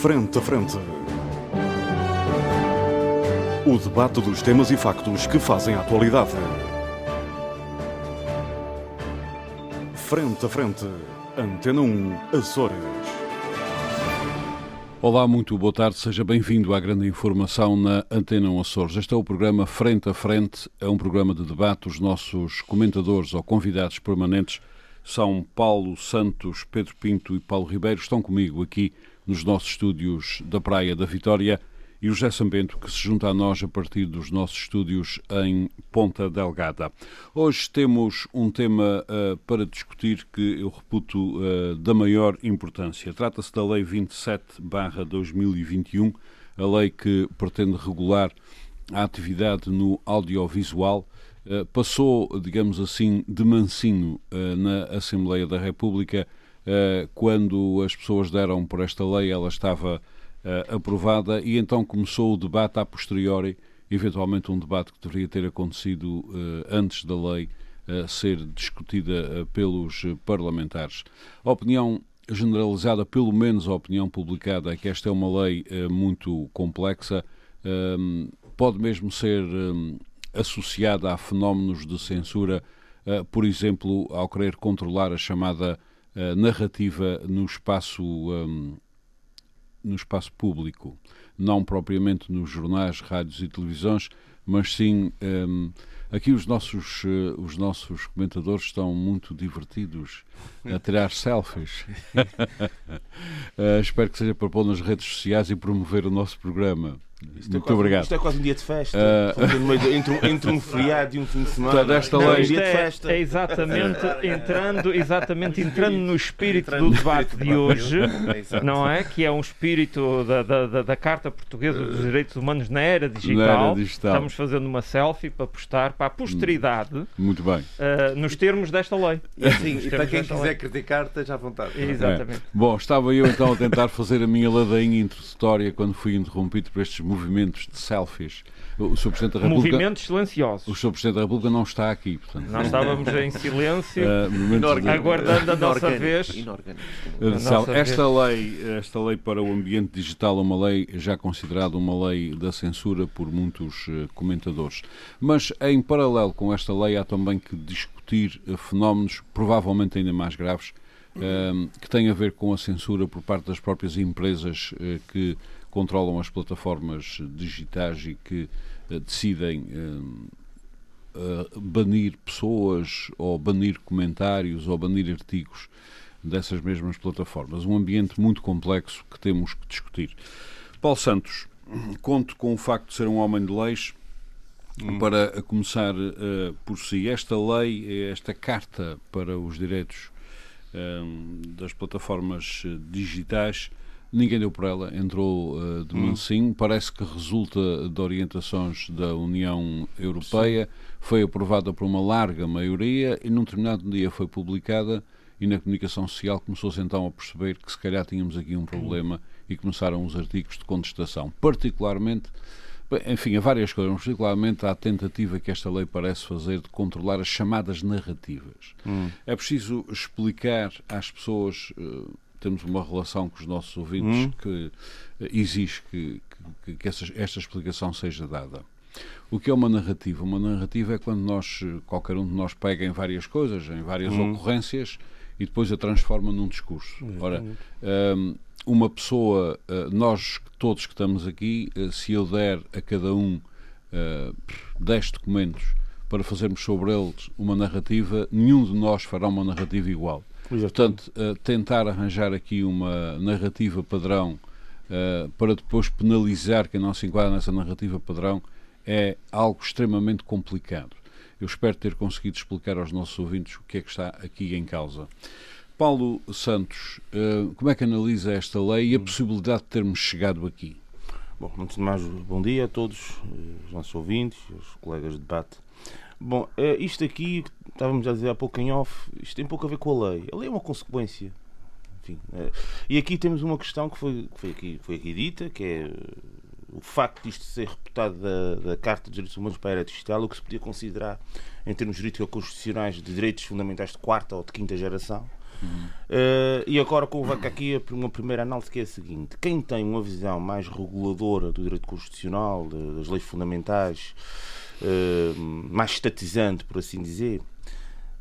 Frente a Frente. O debate dos temas e factos que fazem a atualidade. Frente a Frente. Antena 1, Açores. Olá, muito boa tarde, seja bem-vindo à grande informação na Antena 1 Açores. Este é o programa Frente a Frente, é um programa de debate. Os nossos comentadores ou convidados permanentes são Paulo Santos, Pedro Pinto e Paulo Ribeiro. Estão comigo aqui nos nossos estúdios da Praia da Vitória e o José Sambento, que se junta a nós a partir dos nossos estúdios em Ponta Delgada. Hoje temos um tema uh, para discutir que eu reputo uh, da maior importância. Trata-se da Lei 27-2021, a lei que pretende regular a atividade no audiovisual. Uh, passou, digamos assim, de mansinho na Assembleia da República. Quando as pessoas deram por esta lei, ela estava uh, aprovada e então começou o debate a posteriori, eventualmente um debate que deveria ter acontecido uh, antes da lei ser discutida pelos parlamentares. A opinião generalizada, pelo menos a opinião publicada, é que esta é uma lei muito complexa, ehm, pode mesmo ser ehm, associada a fenómenos de censura, por exemplo, ao querer controlar a chamada narrativa no espaço um, no espaço público, não propriamente nos jornais, rádios e televisões, mas sim um, aqui os nossos uh, os nossos comentadores estão muito divertidos a tirar selfies. uh, espero que seja para pôr nas redes sociais e promover o nosso programa. Isto é Muito quase, obrigado. Isto é quase um dia de festa. Uh... entre, entre, um feriado e um fim de semana. Desta não, lei. Um dia de festa. É, é exatamente entrando, exatamente entrando no espírito entrando do debate de hoje, é não é? Que é um espírito da, da, da Carta Portuguesa dos Direitos Humanos na era digital. Na era digital. Estamos fazendo uma selfie para postar para a posteridade. Muito bem. Uh, nos termos desta lei. E, assim, e para quem quiser lei. criticar, esteja à vontade. Exatamente. É. Bom, estava eu então a tentar fazer a minha ladainha introdutória quando fui interrompido por estes movimentos de selfies. O Sr. Presidente da República. Movimentos silenciosos. O Sr. Presidente da República não está aqui. Portanto, Nós estávamos em silêncio, uh, aguardando a nossa vez. esta, lei, esta lei para o ambiente digital é uma lei já considerada uma lei da censura por muitos uh, comentadores. Mas em paralelo com esta lei há também que discutir uh, fenómenos provavelmente ainda mais graves que têm a ver com a censura por parte das próprias empresas que controlam as plataformas digitais e que uh, decidem uh, banir pessoas ou banir comentários ou banir artigos dessas mesmas plataformas. Um ambiente muito complexo que temos que discutir. Paulo Santos, conto com o facto de ser um homem de leis. Hum. Para começar uh, por si, esta lei, esta carta para os direitos das plataformas digitais, Ninguém deu por ela, entrou uh, de hum. mansinho, parece que resulta de orientações da União Europeia, Sim. foi aprovada por uma larga maioria e num determinado dia foi publicada e na comunicação social começou-se então a perceber que se calhar tínhamos aqui um problema e começaram os artigos de contestação, particularmente enfim, a várias coisas, mas particularmente à tentativa que esta lei parece fazer de controlar as chamadas narrativas. Hum. É preciso explicar às pessoas uh, temos uma relação com os nossos ouvintes hum. que exige que, que, que essa, esta explicação seja dada. O que é uma narrativa? Uma narrativa é quando nós, qualquer um de nós pega em várias coisas, em várias hum. ocorrências e depois a transforma num discurso. Ora, um, uma pessoa, uh, nós todos que estamos aqui, uh, se eu der a cada um uh, 10 documentos para fazermos sobre eles uma narrativa, nenhum de nós fará uma narrativa igual. Portanto, uh, tentar arranjar aqui uma narrativa padrão uh, para depois penalizar quem não se enquadra nessa narrativa padrão é algo extremamente complicado. Eu espero ter conseguido explicar aos nossos ouvintes o que é que está aqui em causa. Paulo Santos, uh, como é que analisa esta lei e a possibilidade de termos chegado aqui? Bom, antes de mais, bom dia a todos, os nossos ouvintes, os colegas de debate. Bom, isto aqui estávamos a dizer há pouco em off, isto tem pouco a ver com a lei. A lei é uma consequência. Enfim, é. E aqui temos uma questão que foi, que foi, aqui, foi aqui dita, que é o facto de isto ser reputado da, da Carta dos Direitos Humanos para a Era Digital, o que se podia considerar, em termos jurídico-constitucionais, de direitos fundamentais de quarta ou de quinta geração. Uhum. Uh, e agora convoca aqui uma primeira análise que é a seguinte: quem tem uma visão mais reguladora do direito constitucional, das leis fundamentais, uh, mais estatizante, por assim dizer,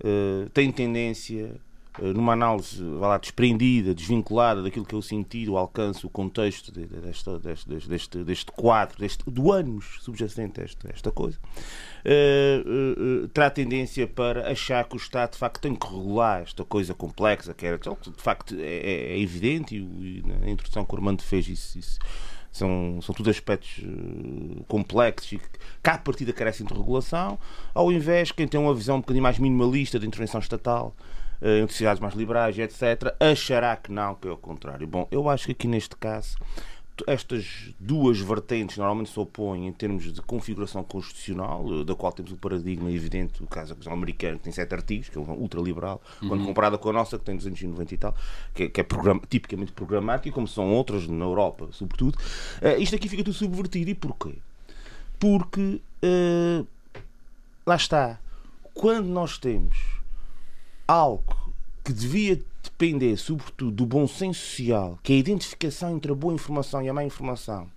uh, tem tendência eh, numa análise lá, desprendida, desvinculada daquilo que é o sentido, o alcance, o contexto deste, deste, deste, deste quadro, deste, do anos subjacente a esta, esta coisa, uh, uh, terá tendência para achar que o Estado de facto tem que regular esta coisa complexa, que era, de facto é, é, é evidente, e, e, na introdução que o Armando fez isso, isso são, são tudo aspectos uh, complexos e que, à partida carecem de regulação, ao invés quem tem uma visão um bocadinho mais minimalista de intervenção estatal em sociedades mais liberais, etc., achará que não, que é o contrário. Bom, eu acho que aqui neste caso estas duas vertentes normalmente se opõem em termos de configuração constitucional, eh, da qual temos um paradigma evidente, o caso da Constituição Americana, que tem sete artigos, que é ultraliberal, uhum. quando comparada com a nossa, que tem 290 e tal, que é, que é program, tipicamente programática, e como são outras na Europa, sobretudo. Uh, isto aqui fica tudo subvertido. E porquê? Porque, uh, lá está, quando nós temos algo que devia depender, sobretudo, do bom senso social, que é a identificação entre a boa informação e a má informação,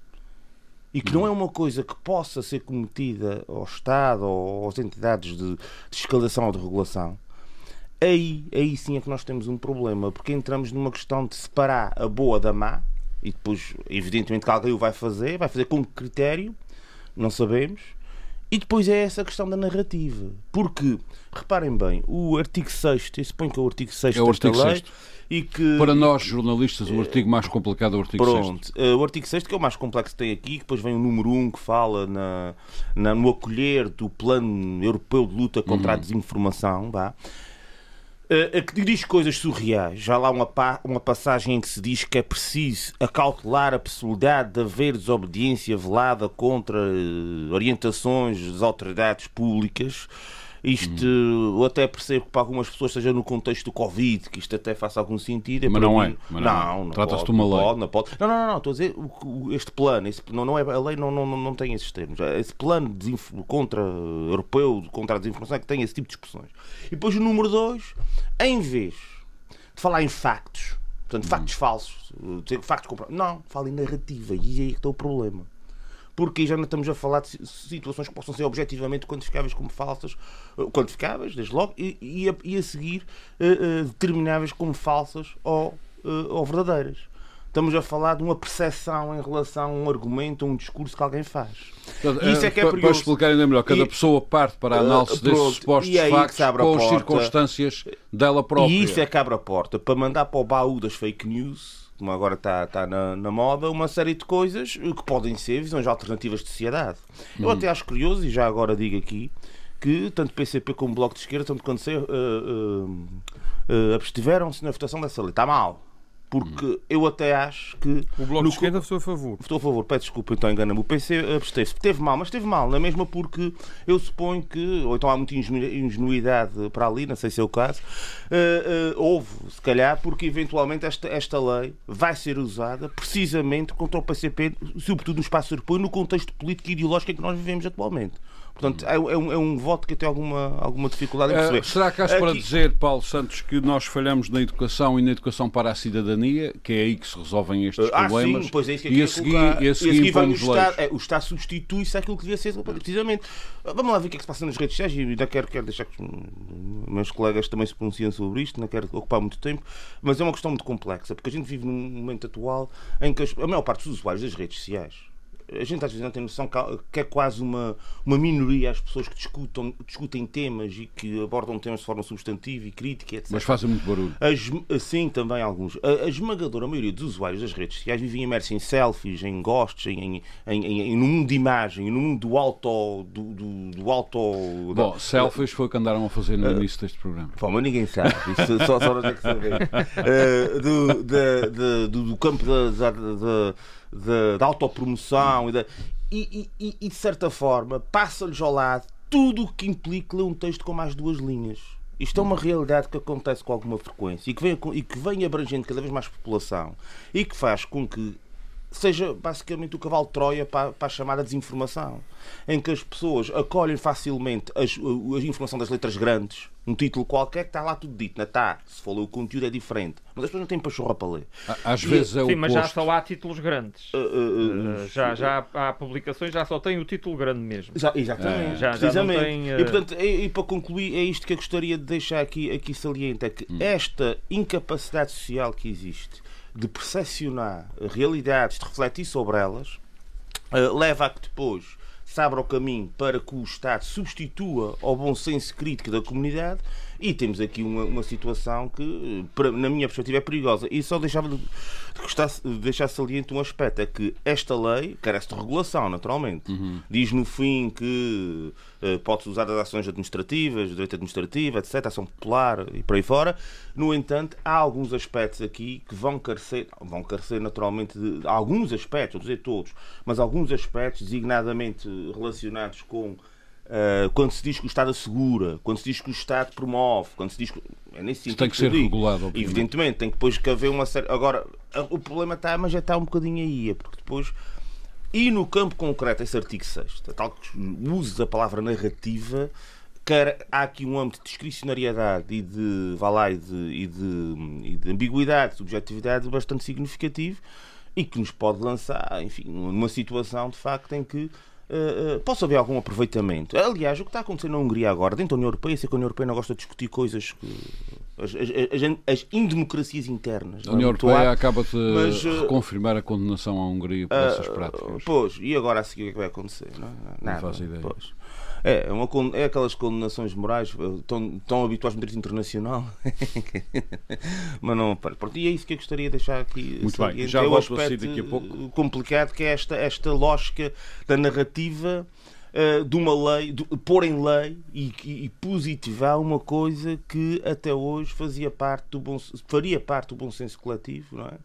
e que não é uma coisa que possa ser cometida ao Estado ou às entidades de, de escalação ou de regulação, aí, aí sim é que nós temos um problema, porque entramos numa questão de separar a boa da má, e depois, evidentemente, que alguém o vai fazer, vai fazer com critério, não sabemos, e depois é essa questão da narrativa. Porque, reparem bem, o artigo 6, eu suponho que é o artigo 6 é o artigo lei, 6. E que, Para nós, jornalistas, o artigo mais complicado é o artigo Pronto, 6. Eh, o artigo 6 que é o mais complexo que tem aqui, depois vem o número 1 que fala na, na no acolher do Plano Europeu de Luta contra uhum. a Desinformação. Vá. Uh, que diz coisas surreais. Já lá uma, pa uma passagem em que se diz que é preciso acautelar a possibilidade de haver desobediência velada contra uh, orientações das autoridades públicas. Isto, hum. até percebo que para algumas pessoas seja no contexto do Covid, que isto até faça algum sentido. É mas, não mim, é. Mas não, não, não Trata-se de uma lei. Pode, não, pode. Não, não, não, estou a dizer este plano, esse, não, não é, a lei não, não, não tem esses termos. Esse plano contra europeu, contra a desinformação, é que tem esse tipo de expressões. E depois o número 2, em vez de falar em factos, portanto, factos hum. falsos, dizer factos não, fala em narrativa, e aí é que está o problema porque já não estamos a falar de situações que possam ser objetivamente quantificáveis como falsas, eh, quantificáveis, desde logo, e, e, a, e a, seguir uh, uh, determináveis como falsas ou, ou verdadeiras. Estamos a falar de uma percepção em relação a um argumento, a um discurso que alguém faz. Isso é que é Para explicar ainda melhor, cada e, pessoa parte para a análise uh, desses supostos factos com as circunstâncias dela própria. E isso é que abre a porta para mandar para o baú das fake news como agora está, está na, na, moda, uma série de coisas que podem ser visões alternativas de sociedade. Eu uhum. até acho curioso, e já agora digo aqui, que tanto PCP como Bloco de Esquerda, tanto quanto sei, uh, uh, uh, abstiveram-se na votação dessa lei. Está mal. Porque hum. eu até acho que. O Bloco no... de Esquerda votou a favor. Votou a favor, peço desculpa, então engana-me. O PC absteve-se. Teve mal, mas teve mal, na mesma porque eu suponho que. Ou então há muita ingenuidade para ali, não sei se é o caso. Uh, uh, houve, se calhar, porque eventualmente esta, esta lei vai ser usada precisamente contra o PCP, sobretudo no espaço europeu, no contexto político e ideológico em que nós vivemos atualmente. Portanto, é, é, um, é um voto que tem alguma, alguma dificuldade em perceber. Uh, será que há para dizer, Paulo Santos, que nós falhamos na educação e na educação para a cidadania, que é aí que se resolvem estes ah, problemas? Sim, pois é isso que e, a seguir, e a seguir, e a vai o Estado, é, o Estado substitui-se àquilo que devia ser, precisamente. Vamos lá ver o que é que se passa nas redes sociais e ainda quero, quero deixar que os meus colegas também se pronunciem sobre isto, não quero ocupar muito tempo, mas é uma questão muito complexa, porque a gente vive num momento atual em que a maior parte dos usuários das redes sociais a gente às vezes não tem noção que é quase uma, uma minoria as pessoas que discutam, discutem temas e que abordam temas de forma substantiva e crítica, etc. Mas fazem muito barulho. As, sim, também alguns. A, a esmagadora maioria dos usuários das redes sociais vivem imersos em selfies, em gostos, em, em, em, em, no mundo de imagem, no mundo do auto. Do, do, do auto Bom, da, selfies foi o que andaram a fazer no uh, início deste programa. Bom, mas ninguém sabe. Isso só, só nós é que saber. Uh, do, do, do, do campo da, da de, de autopromoção e, de, e, e, e, de certa forma passa-lhes ao lado tudo o que implica um texto com mais duas linhas. Isto é uma realidade que acontece com alguma frequência e que vem, e que vem abrangendo cada vez mais população e que faz com que seja basicamente o cavalo de Troia para, para a chamada desinformação, em que as pessoas acolhem facilmente as, a, a informação das letras grandes, um título qualquer que está lá tudo dito, não está? Se for o conteúdo é diferente, mas as pessoas não têm pachorra para ler. Às vezes é o Sim, mas já só há títulos grandes. Uh, uh, uh, já, já há, há, publicações, já só tem o título grande mesmo. Já, exatamente. Já, precisamente. Já tem, e, portanto, e, e, para concluir, é isto que eu gostaria de deixar aqui, aqui saliente, é que hum. esta incapacidade social que existe de percepcionar realidades, de refletir sobre elas, uh, leva a que depois se abra o caminho para que o Estado substitua ao bom senso crítico da comunidade e temos aqui uma, uma situação que, na minha perspectiva, é perigosa. E só deixava de, de deixar saliente um aspecto: é que esta lei carece de regulação, naturalmente. Uhum. Diz no fim que uh, pode-se usar as ações administrativas, direito administrativo, etc., ação popular e por aí fora. No entanto, há alguns aspectos aqui que vão carecer, vão carecer naturalmente de alguns aspectos, vou dizer todos, mas alguns aspectos designadamente relacionados com Uh, quando se diz que o Estado assegura, quando se diz que o Estado promove, quando se diz que. É nesse sentido. Tem que, que ser regulado. Obviamente. Evidentemente, tem que depois que haver uma série. Agora, o problema está, mas já está um bocadinho aí, é porque depois. E no campo concreto, esse artigo 6, tal que uses a palavra narrativa, quer há aqui um âmbito de discricionariedade e de, vá lá, e de, e de, e de ambiguidade, de subjetividade bastante significativo e que nos pode lançar, enfim, numa situação de facto em que Uh, uh, possa haver algum aproveitamento. Aliás, o que está acontecendo na Hungria agora, dentro da União Europeia, sei que a União Europeia não gosta de discutir coisas que. As, as, as, as indemocracias internas. A União Europeia acaba de mas, uh, reconfirmar a condenação à Hungria por essas práticas. Pois, e agora a seguir o que é vai acontecer? Não, Nada, não faço ideia. Pois. É, é, uma, é aquelas condenações morais eh, tão, tão habituais no direito internacional. Mas não, pronto, e é isso que eu gostaria de deixar aqui. Muito bem, já é volto a daqui a pouco. complicado, que é esta, esta lógica da narrativa uh, de uma lei, de, pôr em lei e, e, positivar uma coisa que até hoje fazia parte do bom, faria parte do bom senso coletivo, não é?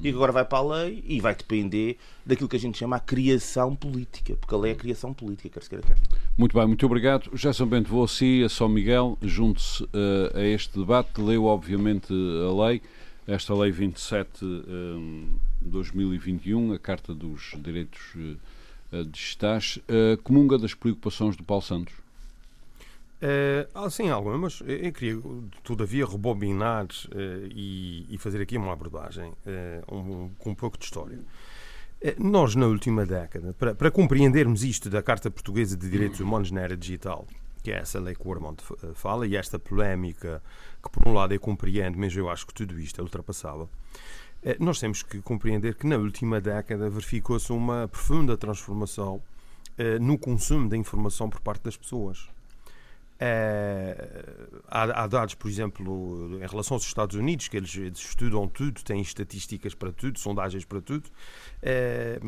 E agora vai para a lei e vai depender daquilo que a gente chama a criação política, porque a lei é a criação política, quer se queira quer. Muito bem, muito obrigado. Gerson Bento, vou a si, a São Miguel, junte-se uh, a este debate, leu obviamente a lei, esta lei 27 de 2021, a Carta dos Direitos Digitais, uh, comunga das preocupações do Paulo Santos? Uh, sim, algumas. Eu, eu queria, todavia, rebobinar uh, e, e, fazer aqui uma abordagem uh, um, com um pouco de história. nós, na última década, para, para, compreendermos isto da Carta Portuguesa de Direitos Humanos na Era Digital, que é essa lei que o Armando fala, e esta polémica, que por um lado eu compreendo, mas eu acho que tudo isto é ultrapassável, nós temos que compreender que na última década verificou-se uma profunda transformação no consumo da informação por parte das pessoas. É, há, dados, por exemplo, em relação aos Estados Unidos, que eles, estudam tudo, têm estatísticas para tudo, sondagens para tudo, é,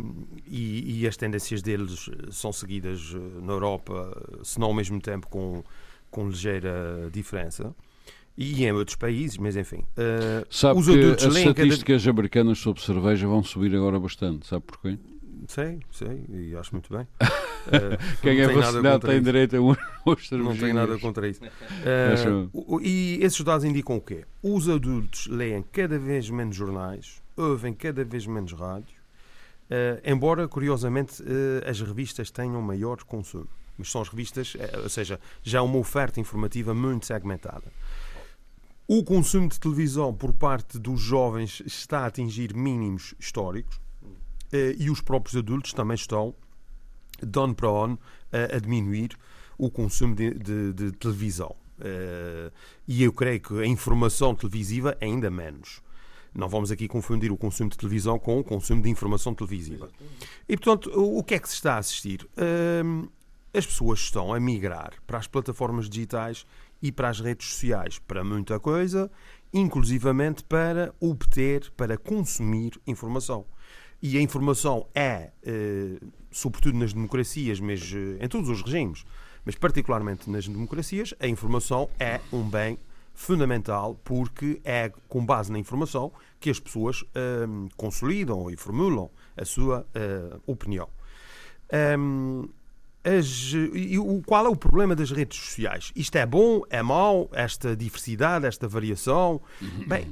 e, as tendências deles são seguidas na Europa, se não ao mesmo tempo, com, com ligeira diferença. E em outros países, mas enfim. Uh, sabe os que as estatísticas cada... americanas sobre cerveja vão subir agora bastante, sabe porquê? Sei, sei, e acho muito bem. Uh, Quem é vacinado tem isso. direito a um Não tem nada contra isso. Uh, e esses dados indicam o quê? Os adultos leem cada vez menos jornais, ouvem cada vez menos rádios, uh, embora, curiosamente, as revistas tenham maior consumo. Mas são as revistas, ou seja, já uma oferta informativa muito segmentada. O consumo de televisão por parte dos jovens está a atingir mínimos históricos eh, e os próprios adultos também estão, de ano para ano, a diminuir o consumo de, de, de televisão. Eh, e eu creio que a informação televisiva ainda menos. Não vamos aqui confundir o consumo de televisão com o consumo de informação televisiva. E, portanto, o que é que se está a assistir? As pessoas estão a migrar para as plataformas digitais e para as redes sociais para muita coisa, inclusivamente para obter, para consumir informação. E a informação é, eh, sobretudo nas democracias, mas eh, em todos os regimes, mas particularmente nas democracias, a informação é um bem fundamental porque é com base na informação que as pessoas eh, consolidam e formulam a sua opinião. Um, as, e o, qual é o problema das redes sociais? Isto é bom, é mau, esta diversidade, esta variação? Bem,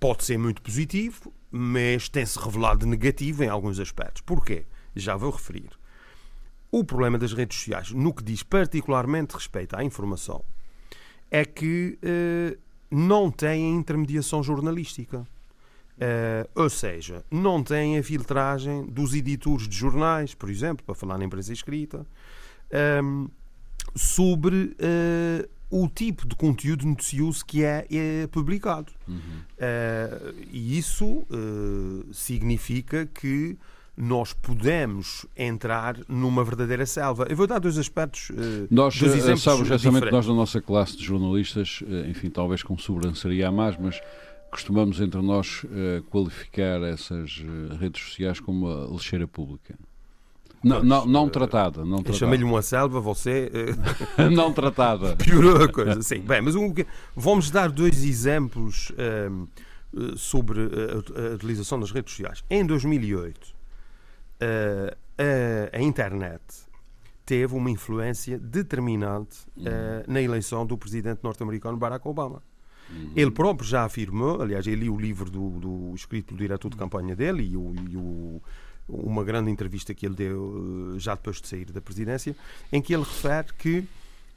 pode ser muito positivo, mas tem-se revelado negativo em alguns aspectos. Porquê? Já vou referir. O problema das redes sociais, no que diz particularmente respeito à informação, é que uh, não têm intermediação jornalística. Uh, ou seja, não têm a filtragem dos editores de jornais, por exemplo, para falar na imprensa escrita, um, ehm, sobre uh, o tipo de conteúdo noticioso que é, é publicado. Uhum. Uh, e isso significa que nós podemos entrar numa verdadeira selva. Eu vou dar dois aspectos. nós, dois exemplos sabes, nós na nossa classe de jornalistas, enfim, talvez com sobranceria a mais, mas costumamos entre nós uh, qualificar essas uh, redes sociais como a lixeira pública. Não, não, não tratada. Não tratada. Chamei-lhe uma selva, você. Uh... não tratada. Piorou a coisa, sim. Bem, mas um, vamos dar dois exemplos ehm, sobre a, a, utilização das redes sociais. Em 2008, a, a, internet teve uma influência determinante uhum. na eleição do presidente norte-americano Barack Obama. Uhum. Ele próprio já afirmou, aliás, eu li o livro do, do escrito pelo diretor de campanha dele e, o, e o, uma grande entrevista que ele deu eh, já depois de sair da presidência, em que ele refere que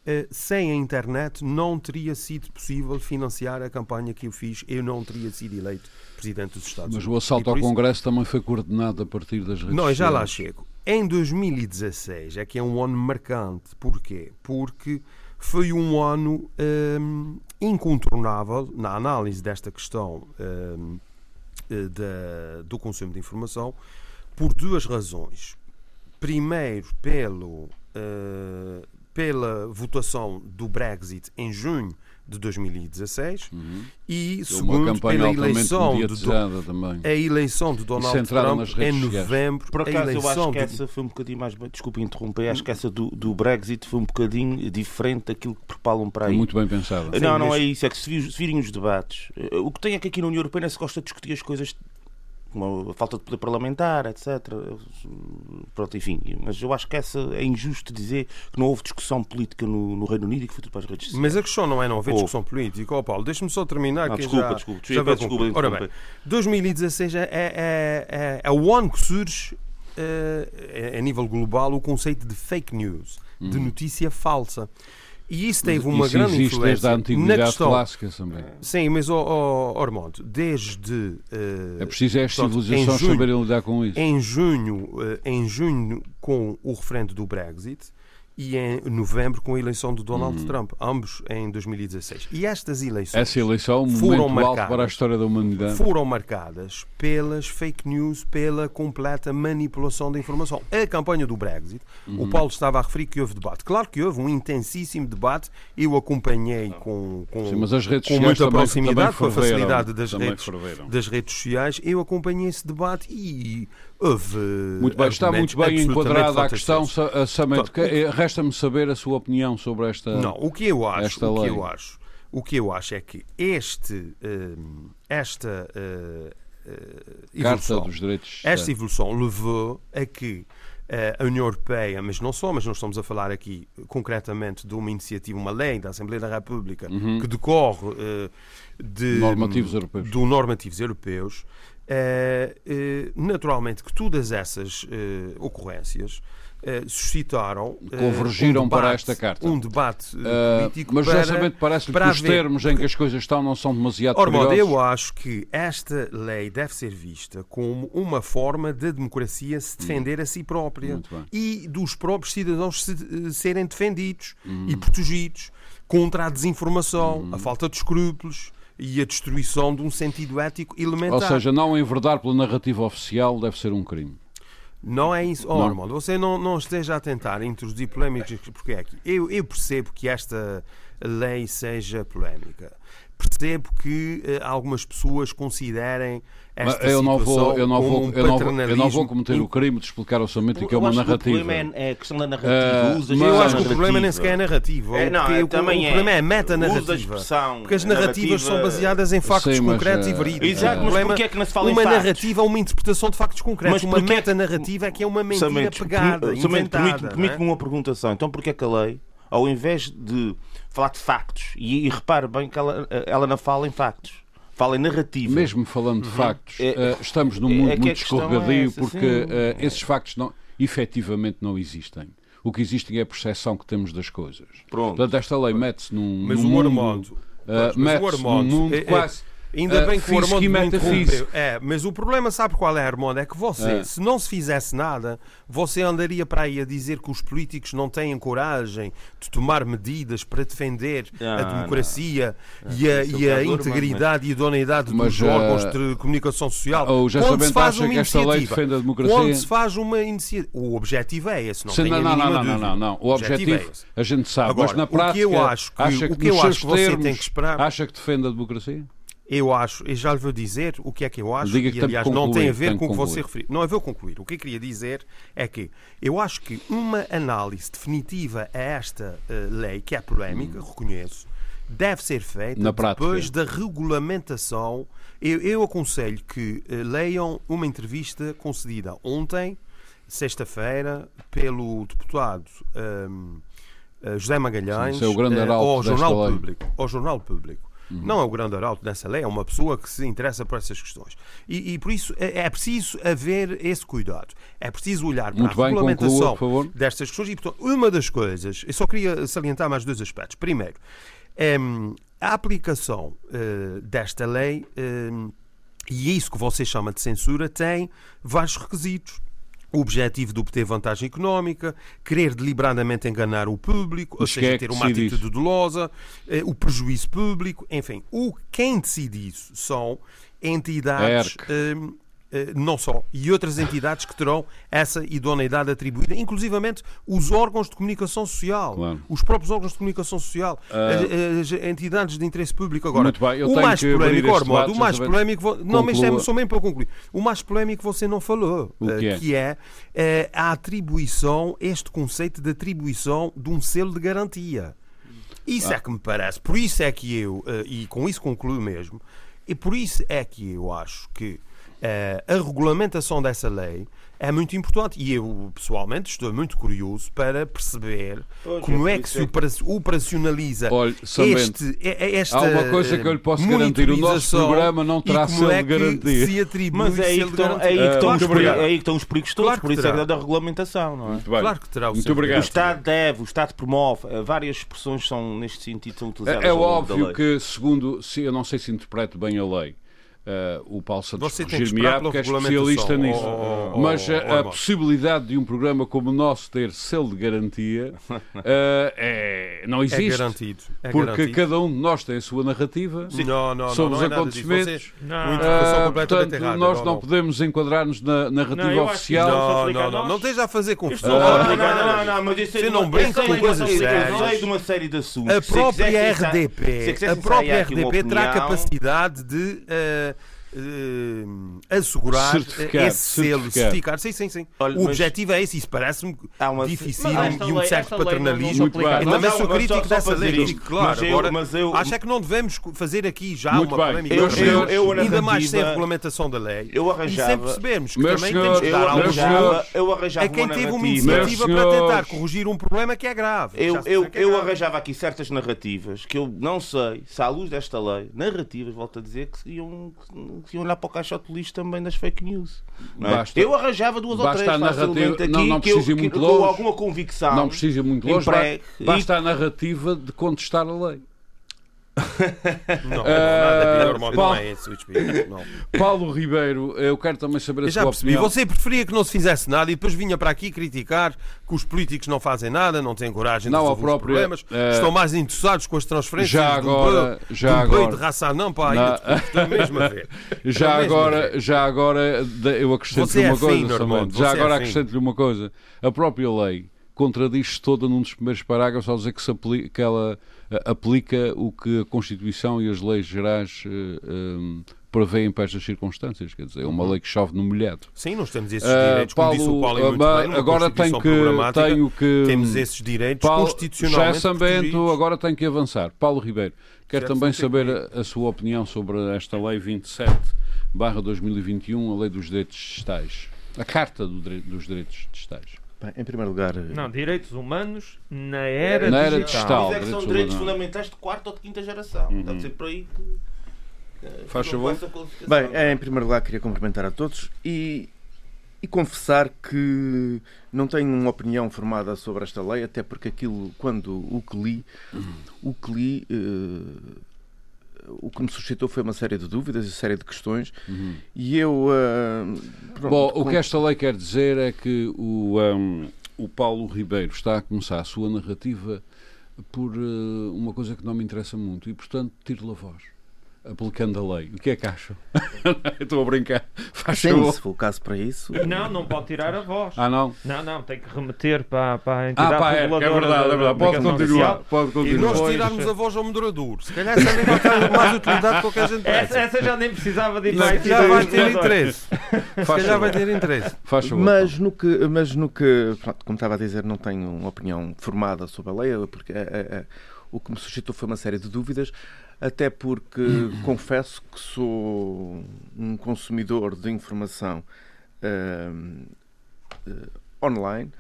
eh, sem a internet não teria sido possível financiar a campanha que eu fiz, eu não teria sido eleito presidente dos Estados Mas Unidos. Mas o assalto ao Congresso também foi coordenado a partir das redes Não, já lá chego. Em 2016 é que é um ano marcante. Porquê? Porque foi um ano hum, incontornável na análise desta questão hum, eh, do consumo de informação por duas razões. Primeiro, pelo, uh, pela votação do Brexit em junho de 2016 uhum. e segundo pela eleição de também. a eleição de Donald Trump em novembro por acaso eu acho que essa foi um bocadinho mais desculpe interromper acho que essa do, do Brexit foi um bocadinho diferente daquilo que propalam para aí muito bem pensado não, não é isso é que se, virem os debates eh, o que tem é que aqui na União Europeia se gosta de discutir as coisas uma falta de poder parlamentar, etc. Pronto, enfim, mas eu acho que essa é injusto dizer que não houve discussão política no, no Reino Unido e que foi tudo para as redes sociais. Mas a questão não é não haver discussão política. Oh, Paulo, deixa-me só terminar. Não, desculpa, já, desculpa, já desculpa, desculpa, desculpa. Ora bem, 2016 é, é, é, é o ano que surge uh, a nível global o conceito de fake news, hum. de notícia falsa. E isso teve uma isso grande existe influência desde a antiguidade questão... clássica também. Sim, mas, oh, oh, Ormond, desde... Uh, é preciso as civilizações saberem lidar com isso. Em junho, uh, em junho, com o referendo do Brexit, e em novembro com a eleição de Donald hum. Trump, ambos em 2016. E estas eleições Essa eleição, um foram marcadas, para a história da humanidade. Foram marcadas pelas fake news, pela completa manipulação da informação. A campanha do Brexit, uhum. o Paulo estava a referir que houve debate. Claro que houve um intensíssimo debate, eu acompanhei com, com, Sim, com muita também, proximidade, com a facilidade das redes, das redes sociais, eu acompanhei esse debate e houve. Muito bem, está muito bem enquadrada a questão, Samento. Resta-me saber a sua opinião sobre esta Não, o que eu acho, esta o que eu acho, o que eu acho é que este, hum, esta uh, evolução, dos Direitos esta evolução levou a que a União Europeia, mas não só, mas nós estamos a falar aqui concretamente de uma iniciativa, uma lei da Assembleia da República uhum. que decorre uh, de, normativos europeus. do normativos europeus, uh, uh, naturalmente que todas essas ocorrências eh, suscitaram eh, convergiram um debate, para esta carta um debate uh, político mas para, justamente parece que os termos em que as coisas estão não são demasiado Ora, eu acho que esta lei deve ser vista como uma forma da de democracia se defender hum. a si própria e dos próprios cidadãos se, serem defendidos hum. e protegidos contra a desinformação, hum. a falta de escrúpulos e a destruição de um sentido ético elementar. Ou seja, não enverdar pela narrativa oficial deve ser um crime. Não é isso. Oh, Armando, você não, não esteja a tentar introduzir polémicas, porque é que eu, eu percebo que esta lei seja polémica. Percebo que uh, algumas pessoas considerem esta eu não vou, eu não vou, eu não vou, eu não vou cometer o crime de explicar ao somente que é uma narrativa. O problema é, é a questão da narrativa. Uh, eu acho que o problema nem sequer é narrativo. É, não, o, também o, o problema é a metanarrativa. Porque as narrativas são baseadas em factos sim, concretos uh, e verídicos. Exato, mas porquê é que não se fala Uma narrativa é uma interpretação de factos concretos. Mas uma metanarrativa é que é uma mentira pegada, inventada. Permite-me uma perguntação. Então porquê é que a lei, ao invés de falar de factos, e, e repare bem que ela, ela não fala em factos, fala em narrativa. Mesmo falando de uhum. factos, é, uh, estamos num é mundo é muito escorregadio é porque uh, esses factos não, efetivamente não existem. O que existem é a percepção que temos das coisas. Pronto. Portanto, esta lei mete-se num, mas num o mundo... Armando, uh, mete-se num mundo é, quase Ainda uh, bem que o Armando me interrompeu. É, mas o problema, sabe qual é, Armando? É que você, é. se não se fizesse nada, você andaria para aí a dizer que os políticos não têm coragem de tomar medidas para defender a democracia e a, e a integridade e idoneidade mas, dos órgãos de comunicação social. Oh, já quando se faz uma iniciativa, quando se faz uma iniciativa, o objetivo é esse, não Sim, não, não, não, não, não, não, o objetivo, objetivo é a gente sabe, Agora, mas na prática, o que eu acho que, acha que, o que, eu acho que você termos, tem que esperar, acha que defende a democracia? Eu acho, e já lhe vou dizer o que é que eu acho, Diga que e aliás concluir, não tem a ver com o que você referiu. Não, eu vou concluir. O que eu queria dizer é que eu acho que uma análise definitiva a esta uh, lei, que é polémica, hum. reconheço, deve ser feita Na depois da regulamentação. Eu, eu aconselho que uh, leiam uma entrevista concedida ontem, sexta-feira, pelo deputado um, uh, eh, José Magalhães Sim, ao Jornal Público. Ao Jornal Público. Uhum. Não é o grande arauto dessa lei, é uma pessoa que se interessa por essas questões. E, e por isso é, é, preciso haver esse cuidado. É preciso olhar para Muito a bem, regulamentação conclua, destas questões. E, portanto, uma das coisas, eu só queria salientar mais dois aspectos. Primeiro, um, a aplicação uh, desta lei, um, e é isso que você chama de censura, tem vários requisitos o objetivo de obter vantagem económica, querer deliberadamente enganar o público, ou seja, é ter uma atitude isso? dolosa, eh, o prejuízo público, enfim. O, quem decide isso são entidades eh, não só, e outras entidades que terão essa idoneidade atribuída, inclusivamente os órgãos de comunicação social, claro. os próprios órgãos de comunicação social, uh, as, as, entidades de interesse público. Agora, bem, o mais polémico, Ormodo, o mais polémico, não, mas é só mesmo para concluir, o mais polémico você não falou, uh, que é, que é uh, a atribuição, este conceito de atribuição de um selo de garantia. Isso ah. é que me parece, por isso é que eu, e com isso concluo mesmo, e por isso é que eu acho que a regulamentação dessa lei é muito importante e eu pessoalmente estou muito curioso para perceber pois como é que se operacionaliza Olha, este, esta Há uma coisa que eu lhe posso garantir: o nosso programa não terá selo é de garantia. Se atribui Mas é aí, que estão, é aí que estão, uh, os, perigos, é aí que estão os perigos todos, claro por isso terá. é da regulamentação, não é? Muito bem. Claro que terá o muito obrigado. O Estado deve, o Estado promove, eh, várias expressões são neste sentido são utilizadas. É, é óbvio que, segundo, se, eu não sei se interpreto bem a lei Uh, o Paulo Santos corrigir-me-á porque é especialista nisso. Oh, oh, Mas a, a possibilidade de um programa como o nosso ter selo de garantia uh, é, não existe. É garantido. É porque garantido. cada um de nós tem a sua narrativa Sim. Não, não, sobre não, os acontecimentos. Uh, portanto, errada. nós não, podemos enquadrar-nos na narrativa oficial. Não, não, não, não esteja a fazer confusão. Não, não, não, mas isso Você não brinca com coisas sérias. Eu sei de uma série de assuntos. A própria RDP, a própria RDP terá capacidade de uh, assegurar certificar, esse selo, certificar. Sim, sim, sim. Olha, o objetivo é esse, isso parece-me difícil e um certo paternalismo. Muito bem. Eu também sou crítico dessa lei, claro. Agora, mas eu, acho é que não devemos fazer aqui já muito uma polémica. Eu, eu, eu, ainda mais sem a regulamentação da lei. Eu arranjava, e sem percebermos que também senhor, temos que dar algum eu arranjava a quem teve uma iniciativa para tentar corrigir um problema que é grave. Eu, eu, eu arranjava aqui certas narrativas que eu não sei se à luz desta lei, narrativas, volto a dizer, que iam, que iam olhar para o caixote de lixo também das fake news. É? Basta, eu arranjava duas ou três facilmente aqui não, não que eu, muito que, longe, com alguma convicção. Não precisa muito longe. Basta e... a narrativa de contestar a lei. Não, uh, normal, Paulo, não é esse. Não. Paulo Ribeiro, eu quero também saber a eu sua já percebi. Você preferia que não se fizesse nada e depois vinha para aqui criticar que os políticos não fazem nada, não têm coragem não, de resolver própria, problemas, uh, estão mais interessados com as transferências já agora, do, já do agora, de raça não, pá, não. mesmo a ver. Já agora, já agora eu acrescento-lhe é uma coisa, Armando, já agora é acrescento-lhe uma coisa. A própria lei contradiz toda num dos primeiros parágrafos ao dizer que, aplica, que ela uh, aplica o que a Constituição e as leis gerais um, prevêem para estas circunstâncias. Quer dizer, é uma uhum. lei que chove no molhado. Sim, nós temos esses direitos, uh, Paulo, como disse o Paulo muito bem, agora tenho que, tenho que... Temos esses direitos Paulo, constitucionalmente Já Bento, agora tenho que avançar. Paulo Ribeiro, quero também saber a, a, sua opinião sobre esta Lei 27 barra 2021, a Lei dos Direitos Digitais. A Carta do, dos Direitos Digitais. Bem, em primeiro lugar. Não, direitos humanos na era, na era digital. Mas é que são direitos fundamentais de quarta ou de quinta geração. Uhum. Deve ser por aí que. Faz favor. Bem, em primeiro lugar, queria cumprimentar a todos e, e confessar que não tenho uma opinião formada sobre esta lei, até porque aquilo, quando o que li, o que li. Uh, o que me suscitou foi uma série de dúvidas e série de questões uhum. e eu uh, pronto, Bom, com... o que esta lei quer dizer é que o, um, o Paulo Ribeiro está a começar a sua narrativa por uh, uma coisa que não me interessa muito e portanto tiro-lhe a voz aplicando a lei. O que é que acham? Estou a brincar. Faz Sim, se for o caso para isso. Não, não pode tirar a voz. Ah, não? Não, não, tem que remeter para, para a entidade ah, pá, é, é verdade, é verdade. Pode continuar, pode continuar. E nós tirarmos a voz ao moderador. Se calhar essa nem vai ter mais utilidade que a gente essa, essa já nem precisava de ir mais. Já vai ter interesse. Se calhar vai ter interesse. Faz mas no que, mas no que pronto, como estava a dizer, não tenho uma opinião formada sobre a lei, porque é, é, é, o que me suscitou foi uma série de dúvidas até porque confesso que sou um consumidor de informação uh, uh, online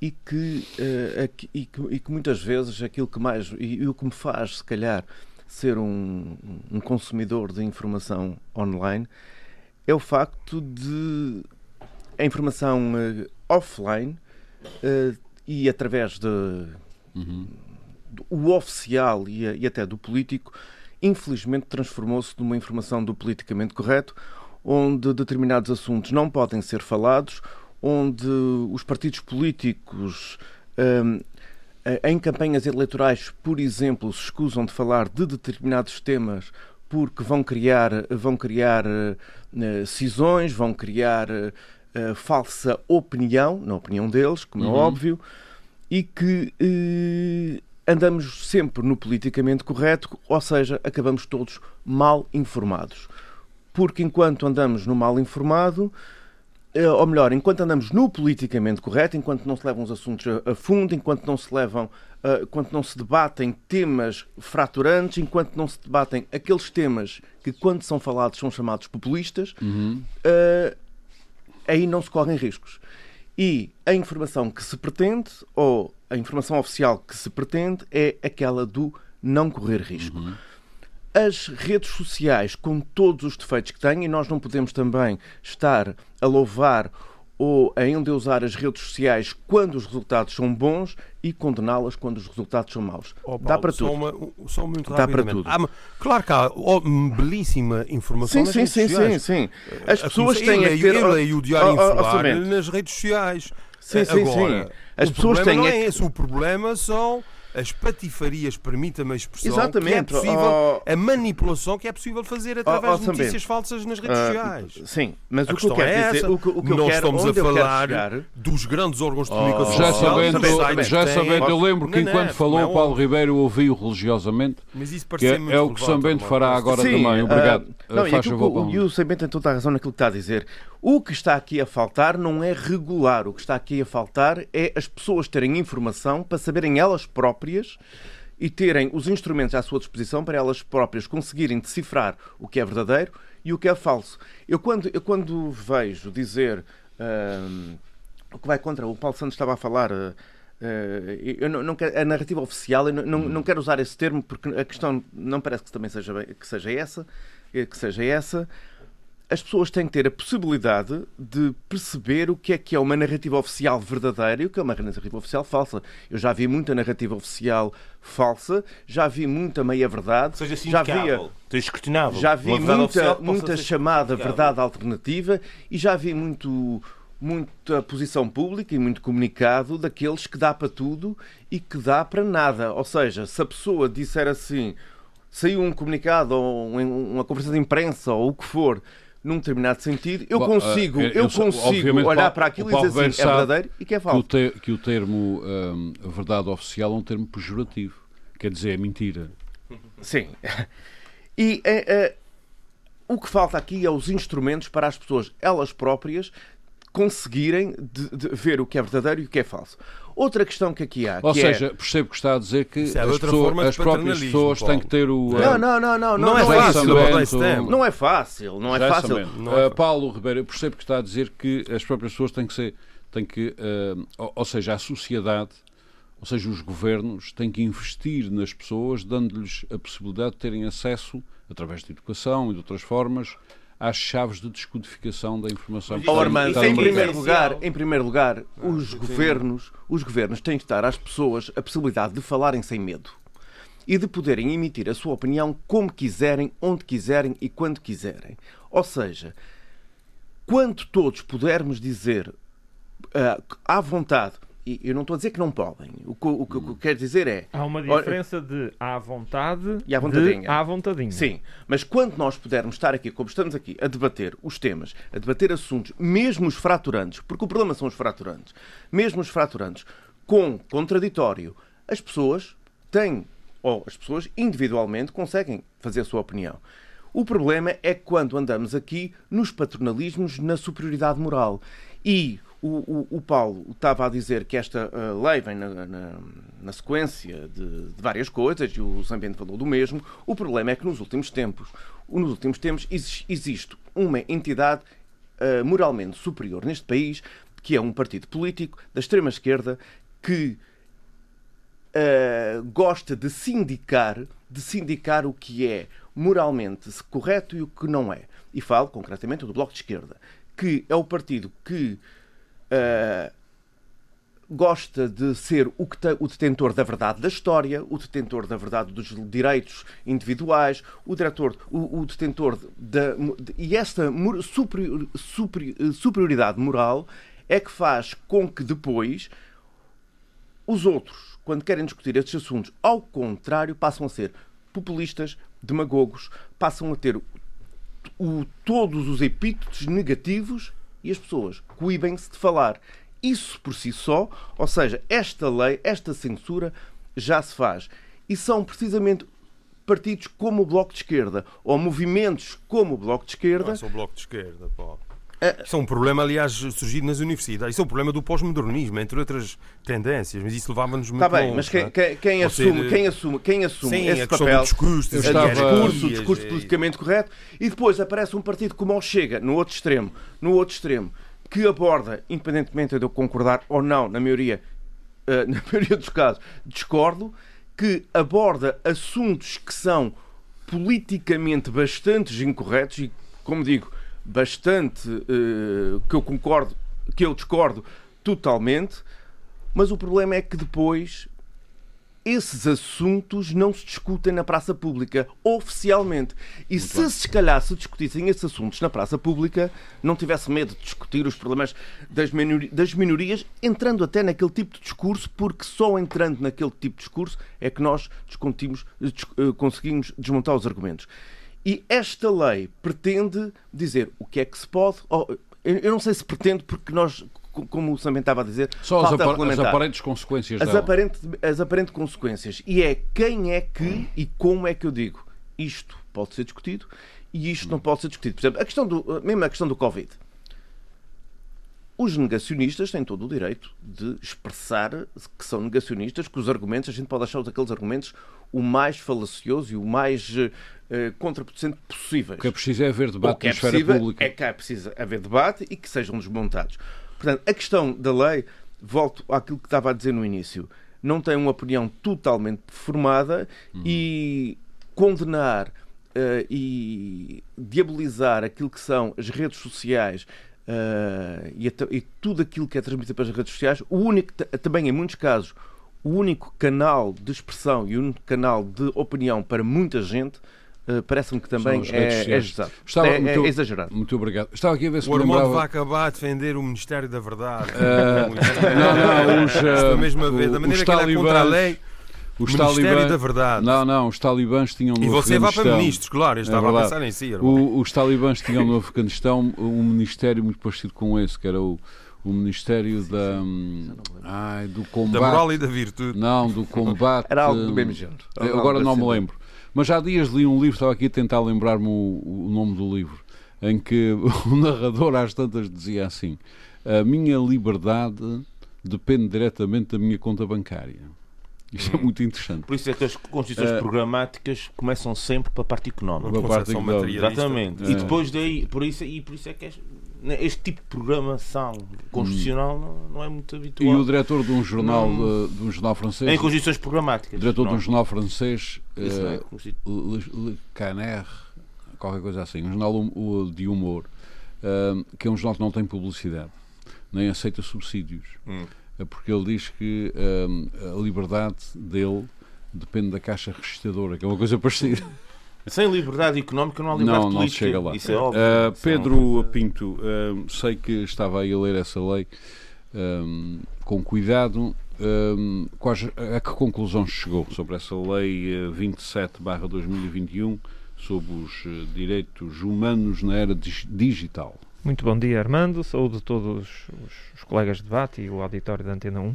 e que, uh, e que, e, que, muitas vezes aquilo que mais e, e, o que me faz se calhar ser um, um consumidor de informação online é o facto de a informação offline e através de uhum o oficial e, e até do político, infelizmente transformou-se numa informação do politicamente correto, onde determinados assuntos não podem ser falados, onde os partidos políticos um, em campanhas eleitorais, por exemplo, se escusam de falar de determinados temas porque vão criar, vão criar uh, cisões, vão criar uh, falsa opinião, na opinião deles, como é uhum. é óbvio, e que uh, andamos sempre no politicamente correto, ou seja, acabamos todos mal informados. Porque enquanto andamos no mal informado, eh, ou melhor, enquanto andamos no politicamente correto, enquanto não se levam os assuntos a fundo, enquanto não se levam, uh, enquanto não se debatem temas fraturantes, enquanto não se debatem aqueles temas que, quando são falados, são chamados populistas, uhum. uh, aí não se correm riscos. E a informação que se pretende, ou a informação oficial que se pretende, é aquela do não correr risco. Uhum. As redes sociais, com todos os defeitos que têm, e nós não podemos também estar a louvar ou a endeusar as redes sociais quando os resultados são bons e condená-las quando os resultados são maus. Oh, Paulo, Dá para tudo. Só, uma, só muito Dá para tudo. Ah, claro que há oh, belíssima informação sim, nas sim, redes sim, sociais. Sim, sim, sim. As pessoas têm a ter... Eu leio o Diário Insular nas redes sociais. Sim, sim, Agora, sim. As pessoas têm. Não é esse. O problema são as patifarias, permita-me a expressão, Exatamente. que é possível, oh, a manipulação que é possível fazer através oh, oh, de notícias falsas nas redes uh, sociais. Sim, mas a o que eu quero é dizer, o que, o que nós eu quero, estamos a falar dos grandes órgãos de comunicação já social. Sabendo, já sabendo, eu lembro que enquanto falou o Paulo Ribeiro eu ouvi-o religiosamente, mas isso que é, é o que São Bento fará agora sim, também. Obrigado. Uh, não, Faz e, favor, e o São Bento tem toda a razão naquilo que está a dizer. O que está aqui a faltar não é regular, o que está aqui a faltar é as pessoas terem informação para saberem elas próprias e terem os instrumentos à sua disposição para elas próprias conseguirem decifrar o que é verdadeiro e o que é falso. Eu quando, eu quando vejo dizer uh, o que vai contra, o Paulo Santos estava a falar. Uh, eu não, não quero, a narrativa oficial, eu não, não, quero usar esse termo porque a questão não parece que também seja, que seja essa, que seja essa as pessoas têm que ter a possibilidade de perceber o que é que é uma narrativa oficial verdadeira e o que é uma narrativa oficial falsa. Eu já vi muita narrativa oficial falsa, já vi muita meia-verdade, seja já via, escrutinável. já vi muita, muita chamada verdade alternativa e já vi muito muita posição pública e muito comunicado daqueles que dá para tudo e que dá para nada. Ou seja, se a pessoa disser assim, saiu um comunicado ou uma conversa de imprensa ou o que for num determinado sentido, eu consigo, eu, eu consigo olhar para aquilo e dizer assim, é verdadeiro e que é falso. Que o, te, que o termo hum, verdade oficial é um termo pejorativo. Quer dizer, é mentira. Sim. E é, é, o que falta aqui é os instrumentos para as pessoas, elas próprias, conseguirem de, de ver o que é verdadeiro e o que é falso. Outra questão que aqui há. Ou que é- seja, é... percebo que está a dizer que é as, pessoas, as próprias pessoas têm que ter o. Não, não, não, não. Não, é fácil. Não é fácil. Não é fácil. Uh, Paulo Ribeiro, percebo que está a dizer que as próprias pessoas têm que ser. Têm que, uh, ou, ou seja, a sociedade ou seja, os governos têm que investir nas pessoas, dando-lhes a possibilidade de terem acesso através de educação e de outras formas, às chaves de descodificação da informação. Oh, Armando, em primeiro lugar, em primeiro lugar, os governos, os governos têm que dar às pessoas a possibilidade de falarem sem medo e de poderem emitir a sua opinião como quiserem, onde quiserem e quando quiserem. Ou seja, quando todos pudermos dizer uh, à vontade e eu não estou a dizer que não podem. O que, o que, o que eu quero dizer é. Há uma diferença de à vontade e à vontadinha. à vontadinha. Sim, mas quando nós pudermos estar aqui, como estamos aqui, a debater os temas, a debater assuntos, mesmo os fraturantes, porque o problema são os fraturantes, mesmo os fraturantes, com contraditório, as pessoas têm, ou as pessoas individualmente conseguem fazer a sua opinião. O problema é quando andamos aqui nos patronalismos, na superioridade moral. E o, o, o, Paulo estava a dizer que esta uh, lei vem na, na, na sequência de, de, várias coisas e o Zambiente falou do mesmo. O problema é que nos últimos tempos, nos últimos tempos existe uma entidade uh, moralmente superior neste país, que é um partido político da extrema esquerda que uh, gosta de sindicar, de sindicar o que é moralmente correto e o que não é. E falo concretamente do Bloco de Esquerda, que é o partido que uh, gosta de ser o, que o detentor da verdade da história, o detentor da verdade dos direitos individuais, o, diretor, o, o detentor da. De, e esta superior, superior, superioridade moral é que faz com que depois os outros, quando querem discutir estes assuntos, ao contrário, passam a ser populistas, demagogos, passam a ter o, todos os epítetos negativos e as pessoas coibem-se de falar. Isso por si só, ou seja, esta lei, esta censura já se faz. E são precisamente partidos como o Bloco de Esquerda ou movimentos como o Bloco de Esquerda. Não é só o Bloco de Esquerda, Paulo. Isso é um problema, aliás, surgido nas universidades. Isso é um problema do pós-modernismo, entre outras tendências, mas isso levava-nos muito Está bem, longe, mas quem, quem, quem assume, ser... quem assume, quem assume Sim, esse papel, discurso, o estava... discurso, discurso politicamente correto, e depois aparece um partido como o Chega, no outro extremo, no outro extremo, que aborda, independentemente de eu concordar ou não, na maioria, uh, na maioria dos casos, discordo, que aborda assuntos que são politicamente bastante incorretos e, como digo, bastante uh, que eu concordo, que eu discordo totalmente, mas o problema é que depois esses assuntos não se discutem na praça pública oficialmente. E Muito se bem. se calhar se discutissem esses assuntos na praça pública, não tivesse medo de discutir os problemas das, minori das minorias, entrando até naquele tipo de discurso, porque só entrando naquele tipo de discurso é que nós eh, conseguimos desmontar os argumentos. E esta lei pretende dizer o que é que se pode. eu não sei se pretende, porque nós, como o Samento estava a dizer, só as, apar as, aparentes consequências as, aparente, as aparentes consequências. E é quem é que e como é que eu digo isto pode ser discutido e isto não pode ser discutido. Por exemplo, a questão do, mesmo a questão do Covid. Os negacionistas têm todo o direito de expressar que são negacionistas, que os argumentos, a gente pode achar aqueles argumentos o mais falacioso e o mais uh, contraproducente possíveis. O que é preciso é haver debate na é esfera pública. É que é preciso haver debate e que sejam desmontados. Portanto, a questão da lei, volto àquilo que estava a dizer no início, não tem uma opinião totalmente formada uhum. e condenar uh, e diabolizar aquilo que são as redes sociais uh, e, e, tudo aquilo que é transmitido pelas redes sociais, o único, também em muitos casos, o único canal de expressão e o único canal de opinião para muita gente Uh, parece-me que também é, é, Estava é, muito, é, exagerado. Muito obrigado. Estava aqui a ver se o Armando lembrava... vai acabar a defender o Ministério da Verdade. Uh, não, não, os, uh, mesma vez, da maneira que ele é contra a lei. Os o Ministério da Verdade. Não, não, os talibãs tinham no E você vai para ministros, claro, eu estava é a pensar em si. O, os talibãs tinham no Afeganistão um ministério muito parecido com esse, que era o o Ministério da, ai, do combate. Da moral e da virtude. Não, do combate. Era algo do mesmo género. Agora não me lembro. Mas há dias li um livro, estava aqui a tentar lembrar-me o, o nome do livro, em que o narrador às tantas dizia assim: A minha liberdade depende diretamente da minha conta bancária. Isto é hum. muito interessante. Por isso é que as constituições uh, programáticas começam sempre para a parte económica. Para a parte económica. Exatamente. Uh, e depois daí, por isso, e por isso é que é né, este tipo de programação constitucional não, não, é muito habitual. E o diretor de um jornal, não, de, um jornal francês. Em condições programáticas. Diretor de um jornal francês, uh, Le, Le Caner, qualquer coisa assim, um jornal de humor, uh, que é um jornal que não tem publicidade, nem aceita subsídios. Hum. É porque ele diz que uh, a liberdade dele depende da caixa registradora, que é uma coisa parecida. Sem liberdade económica não há liberdade não, política. Não, chega lá. Isso é óbvio. Uh, Pedro Pinto, uh, sei que estava aí a ler essa lei um, com cuidado. Um, quais, a que conclusão chegou sobre essa lei 27-2021 sobre os direitos humanos na era digital? Muito bom dia, Armando. Saúde a todos os, os colegas de debate e o auditório da Antena 1.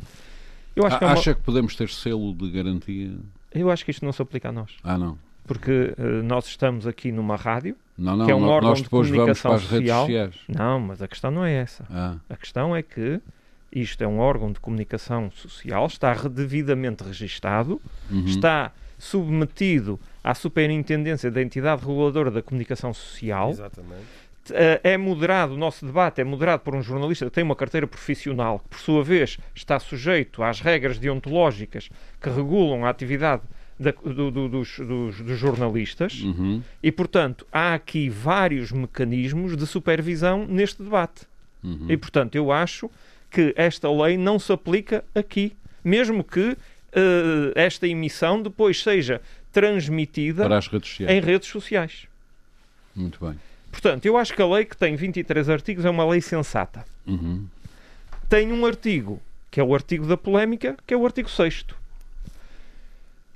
Eu acho que é uma... Acha que podemos ter selo de garantia? Eu acho que isto não se aplica a nós. Ah, não porque uh, nós estamos aqui numa rádio, não, não, que é um órgão de comunicação social. Não, mas a questão não é essa. Ah. A questão é que isto é um órgão de comunicação social, está devidamente registado, uhum. está submetido à superintendência da entidade reguladora da comunicação social. Exatamente. Uh, é moderado, o nosso debate é moderado por um jornalista que tem uma carteira profissional, que por sua vez está sujeito às regras deontológicas que regulam a atividade da, do, do, dos, dos, dos, jornalistas uhum. e, portanto, há aqui vários mecanismos de supervisão neste debate. Uhum. E, portanto, eu acho que esta lei não se aplica aqui, mesmo que uh, esta emissão depois seja transmitida redes em redes sociais. Muito bem. Portanto, eu acho que a lei que tem 23 artigos é uma lei sensata. Uhum. Tem um artigo, que é o artigo da polémica, que é o artigo 6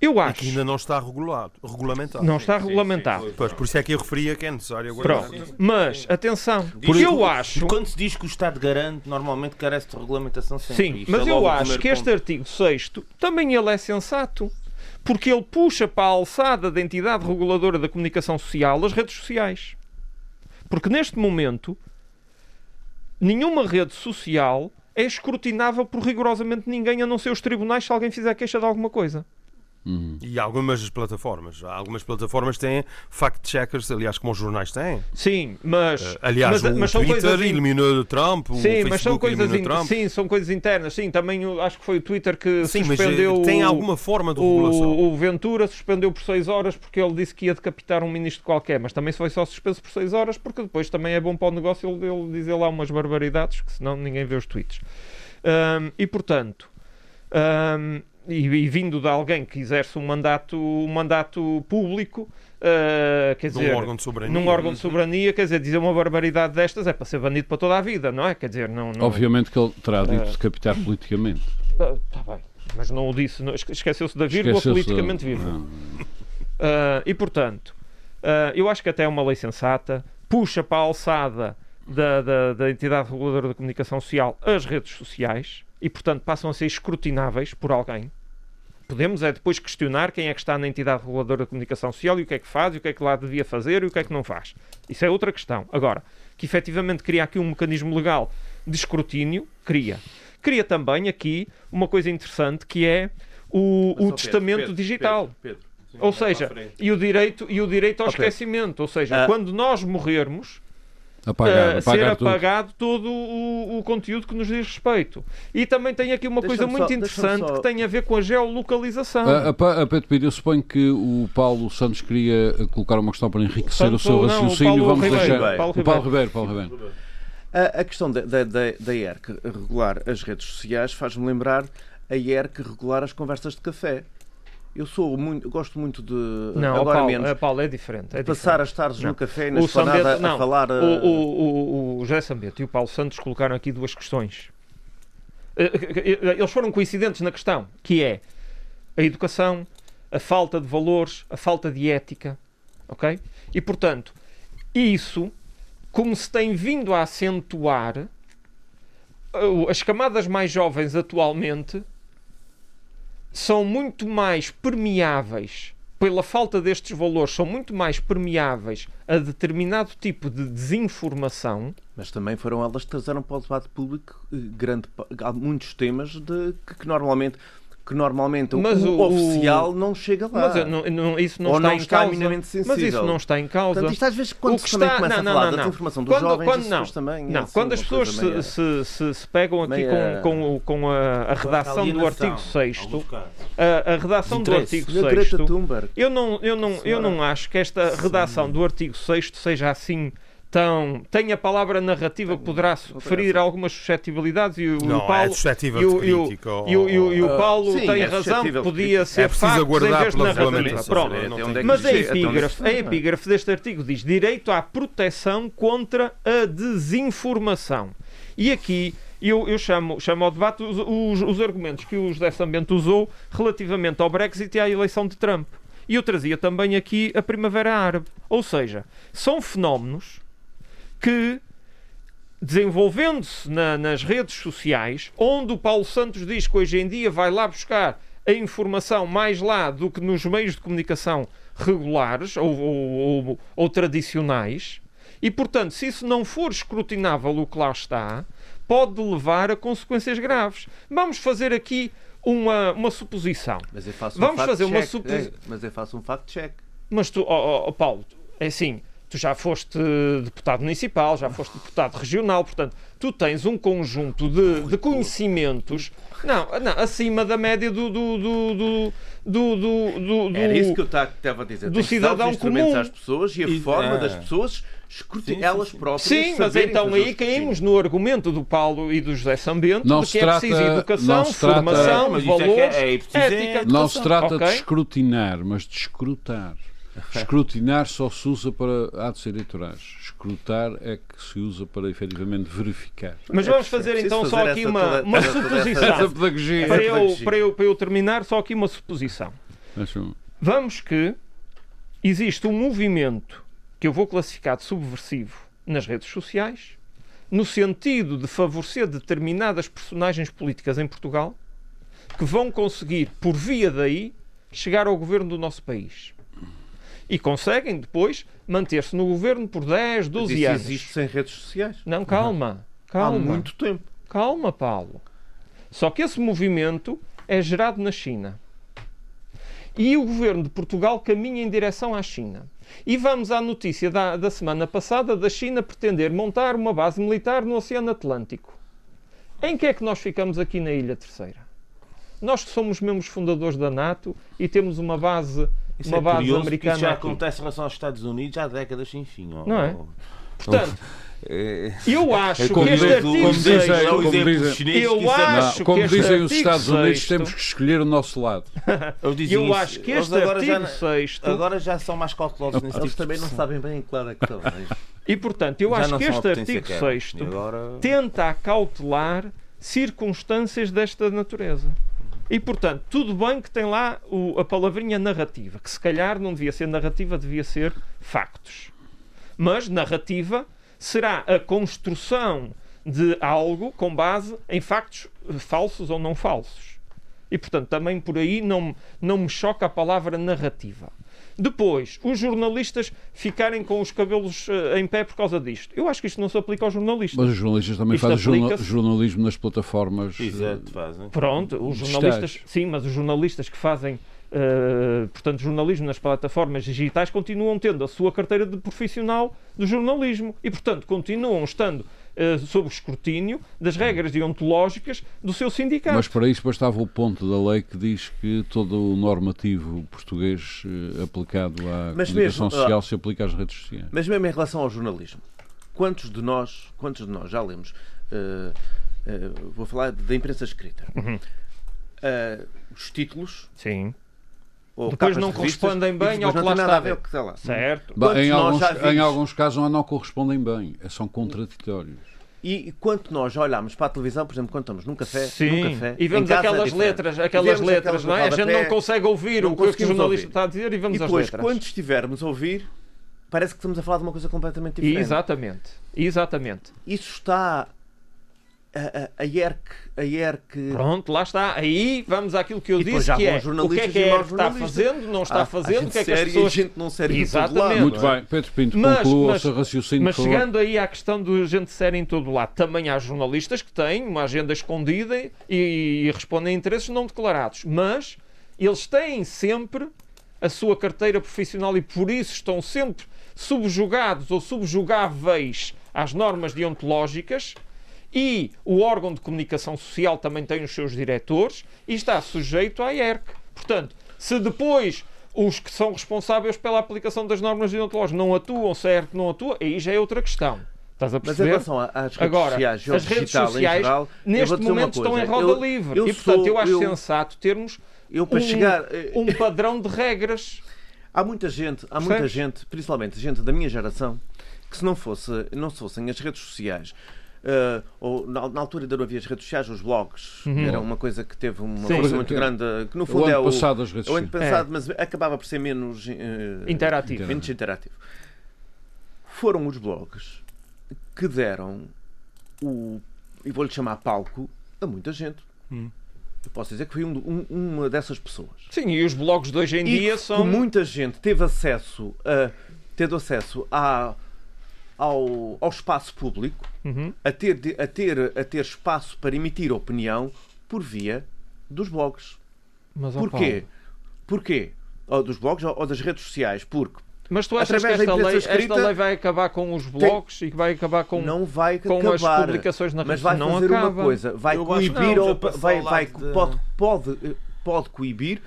eu acho. E que ainda não está regulado, regulamentado. Não está sim, regulamentado. Sim, pois, por isso é que eu referia que é necessário guardar. Pronto. Mas, atenção, porque eu acho. Quando se diz que o Estado garante, normalmente carece de regulamentação sempre. Sim, mas é eu acho que este artigo 6 também ele é sensato. Porque ele puxa para a alçada da entidade reguladora da comunicação social as redes sociais. Porque neste momento, nenhuma rede social é escrutinável por rigorosamente ninguém, a não ser os tribunais, se alguém fizer queixa de alguma coisa. Uhum. E algumas plataformas. Algumas plataformas têm fact-checkers, aliás, como os jornais têm. Sim, mas. Uh, aliás, mas, o mas Twitter eliminou Trump, sim, o Facebook mas são coisas eliminou Trump. Sim, são coisas internas. Sim, também acho que foi o Twitter que sim, suspendeu. Mas, tem alguma forma de regulação. O, o Ventura suspendeu por 6 horas porque ele disse que ia decapitar um ministro qualquer, mas também foi só suspenso por 6 horas porque depois também é bom para o negócio ele, ele dizer lá umas barbaridades que senão ninguém vê os tweets. Um, e portanto. Um, e, e, vindo de alguém que exerce um mandato, um mandato público, uh, quer dizer, num órgão de soberania, num órgão de soberania, quer dizer, dizer uma barbaridade destas é para ser banido para toda a vida, não é? Quer dizer, não, não... Obviamente que ele terá dito uh, decapitar politicamente. Está uh, bem, mas não o disse, esqueceu-se da vírgula esqueceu politicamente da... viva. Uh, e portanto, uh, eu acho que até é uma lei sensata, puxa para a alçada da, da, da entidade reguladora da comunicação social as redes sociais e, portanto, passam a ser escrutináveis por alguém. Podemos é depois questionar quem é que está na entidade reguladora da comunicação social e o que é que faz, e o que é que lá devia fazer e o que é que não faz. Isso é outra questão. Agora, que efetivamente cria aqui um mecanismo legal de escrutínio, cria. Cria também aqui uma coisa interessante que é o, o testamento Pedro, digital. Pedro, Pedro, ou seja, e o direito, e o direito ao okay. esquecimento. Ou seja, ah. quando nós morrermos, apagar, uh, ser apagado todo o, o, conteúdo que nos diz respeito. E também tem aqui uma coisa muito só, interessante só... que tem a ver com a geolocalização. A, a, a Pedro Pires, eu suponho que o Paulo Santos queria colocar uma questão para enriquecer Santos, o seu raciocínio. Não, o Vamos Ribeiro, deixar. Paulo o Paulo Ribeiro. Paulo Ribeiro. A, a questão da, da, da, da ERC regular as redes sociais faz-me lembrar a ERC regular as conversas de café. Eu sou muito, gosto muito de. Não, agora Paulo, menos. Paulo é diferente. É passar diferente. as tardes não. no café e na esplanada a falar. O, o, o, o José Sambeto e o Paulo Santos colocaram aqui duas questões. Eh, eh, eh, eles foram coincidentes na questão, que é a educação, a falta de valores, a falta de ética. Ok? E portanto, isso, como se tem vindo a acentuar, as camadas mais jovens atualmente são muito mais permeáveis pela falta destes valores, são muito mais permeáveis a determinado tipo de desinformação. Mas também foram elas que trazeram para o debate público eh, grande, muitos temas de, que, que normalmente que normalmente mas o, o oficial não chega lá. Mas não, não, isso não Ou está não em está causa. minimamente sensível. Mas isso não está em causa. Portanto, isto às vezes quando se está... começa não, a falar da informação dos quando, jovens, quando, não, também não, assim, quando as pessoas se, se, se, se, pegam aqui meia... com, com, com a, a redação do artigo 6 a, a redação do artigo 6 eu não, eu, não, eu não acho que esta redação do artigo 6 seja assim então, tem a palavra narrativa que poderá ferir algumas suscetibilidades e o, não, é Paulo, é e o, e o, e o, e o, e o Paulo uh, tem é razão, podia ser é em vez de narrativa. Pronto. É Mas a epígrafe, a epígrafe deste artigo diz direito à proteção contra a desinformação. E aqui eu, eu chamo, chamo ao debate os, os, os argumentos que o José Sambento usou relativamente ao Brexit e à eleição de Trump. E eu trazia também aqui a Primavera Árabe. Ou seja, são fenómenos que, desenvolvendo-se na, nas redes sociais, onde o Paulo Santos diz que hoje em dia vai lá buscar a informação mais lá do que nos meios de comunicação regulares ou, ou, ou, ou tradicionais, e portanto, se isso não for escrutinável o que lá está, pode levar a consequências graves. Vamos fazer aqui uma, uma suposição. Mas eu faço Vamos um fazer uma suposição. É, mas eu faço um fact-check. Mas tu, oh, oh, Paulo, é assim, tu já foste deputado municipal, já foste deputado regional, portanto, tu tens um conjunto de, de conhecimentos não, não, acima da média do, do, do, do do, do, do, Era isso que eu estava a dizer. Do cidadão comum. às pessoas e a e, forma é. das pessoas escrutin... elas próprias. Sim, mas então aí caímos no argumento do Paulo e do José Sambento não de que é trata, preciso educação, formação, é, valores, é, é, ética. Não se trata okay? de escrutinar, mas de escrutar. Escrutinar só se usa para atos eleitorais. Escrutar é que se usa para efetivamente verificar. Mas vamos fazer então fazer só aqui uma, uma suposição. Para eu, para, eu, para eu terminar, só aqui uma suposição. Vamos que existe um movimento que eu vou classificar de subversivo nas redes sociais, no sentido de favorecer determinadas personagens políticas em Portugal que vão conseguir, por via daí, chegar ao governo do nosso país e conseguem depois manter-se no governo por 10, 12 Mas isso anos. existe sem redes sociais? Não, calma, calma. Há muito tempo. Calma, Paulo. Só que esse movimento é gerado na China. E o governo de Portugal caminha em direção à China. E vamos à notícia da, da semana passada da China pretender montar uma base militar no Oceano Atlântico. Em que é que nós ficamos aqui na Ilha Terceira? Nós que somos membros fundadores da NATO e temos uma base isso uma é base curioso, americana. Isso já aqui. acontece em relação aos Estados Unidos há décadas sem fim. Oh, não é? Portanto, é, eu acho é que este artigo 6, como dizem, eu acho como dizem os Estados Unidos, temos que escolher o nosso lado. eu acho que este artigo 6 agora já são mais cautelosos nesse Eles tipo também não sabem bem claro a questão. E portanto, eu já acho que este artigo 6 agora... tenta acautelar circunstâncias desta natureza. E, portanto, tudo bem que tem lá o, a palavrinha narrativa, que se calhar não devia ser narrativa, devia ser factos. Mas narrativa será a construção de algo com base em factos falsos ou não falsos. E, portanto, também por aí não, não me choca a palavra narrativa. Depois, os jornalistas ficarem com os cabelos uh, em pé por causa disto. Eu acho que isto não se aplica aos jornalistas. Mas os jornalistas também isto fazem jornalismo nas plataformas. Exato, fazem. Pronto, os jornalistas, sim, mas os jornalistas que fazem Uh, portanto, jornalismo nas plataformas digitais continuam tendo a sua carteira de profissional do jornalismo e, portanto, continuam estando uh, sob escrutínio das regras deontológicas do seu sindicato. Mas para isso bastava o ponto da lei que diz que todo o normativo português uh, aplicado à mas comunicação mesmo, social se aplica às redes sociais. Mas mesmo em relação ao jornalismo, quantos de nós, quantos de nós já lemos, vou falar da imprensa escrita, uhum. os títulos Sim depois não correspondem bem ao que lá está. A ver, que, lá. Certo. em, alguns, em alguns casos não correspondem bem, é, são contraditórios. E quanto nós olhamos para a televisão, por exemplo, quando estamos num café, Sim. num café e vemos aquelas letras, aquelas vemos letras, não é? A gente não consegue ouvir o que o jornalista ouvir. está a dizer e vemos e depois, as letras. quando estivermos a ouvir, parece que estamos a falar de uma coisa completamente diferente. Exatamente. Exatamente. Isso está a, a, IERC, a IERC. Pronto, lá está. Aí vamos àquilo que eu disse, que é o que é que a IERC está fazendo, não está fazendo, o que é que as pessoas... gente não séria Exatamente. Lado, Muito é? bem, Pedro Pinto, mas, conclua mas, o seu raciocínio. Mas chegando aí à questão do gente séria em todo lado, também há jornalistas que têm uma agenda escondida e, e respondem a interesses não declarados, mas eles têm sempre a sua carteira profissional e por isso estão sempre subjugados ou subjugáveis às normas deontológicas e o órgão de comunicação social também tem os seus diretores e está sujeito à IERC. Portanto, se depois os que são responsáveis pela aplicação das normas deontológicas não atuam, se a IERC não atua, aí já é outra questão. Estás a perceber? Mas em relação às redes Agora, sociais, as redes sociais geral, neste momento estão em roda eu, livre. Eu e portanto sou, eu acho eu, sensato termos um, chegar, um padrão de regras. Há muita gente, há muita gente, principalmente gente da minha geração, que se não fosse, não se fossem as redes sociais Uh, ou na, na, altura ainda não havia as redes sociais, os blogs, uhum. era uma coisa que teve uma Sim. força muito grande, que no fundo o é o passado as redes o ano passado, é. mas acabava por ser menos uh, interativo. menos interativo. Foram os blogs que deram o e vou-lhe chamar palco a muita gente. Hum. Eu posso dizer que fui um, um, uma dessas pessoas. Sim, e os blogs de hoje em e dia são. muita gente teve acesso a tendo acesso a ao, ao espaço público, uhum. a, ter, a, ter, a ter espaço para emitir opinião por via dos blogs. Mas, Porquê? Porquê? Ou dos blogs ou, das redes sociais? Porque mas tu achas que esta lei, escrita, esta lei vai acabar com os blogs tem, e que vai acabar com, não vai com acabar, as publicações na Mas vai não fazer acaba. uma coisa, vai Eu coibir ou vai, vai, de... pode, pode, pode coibir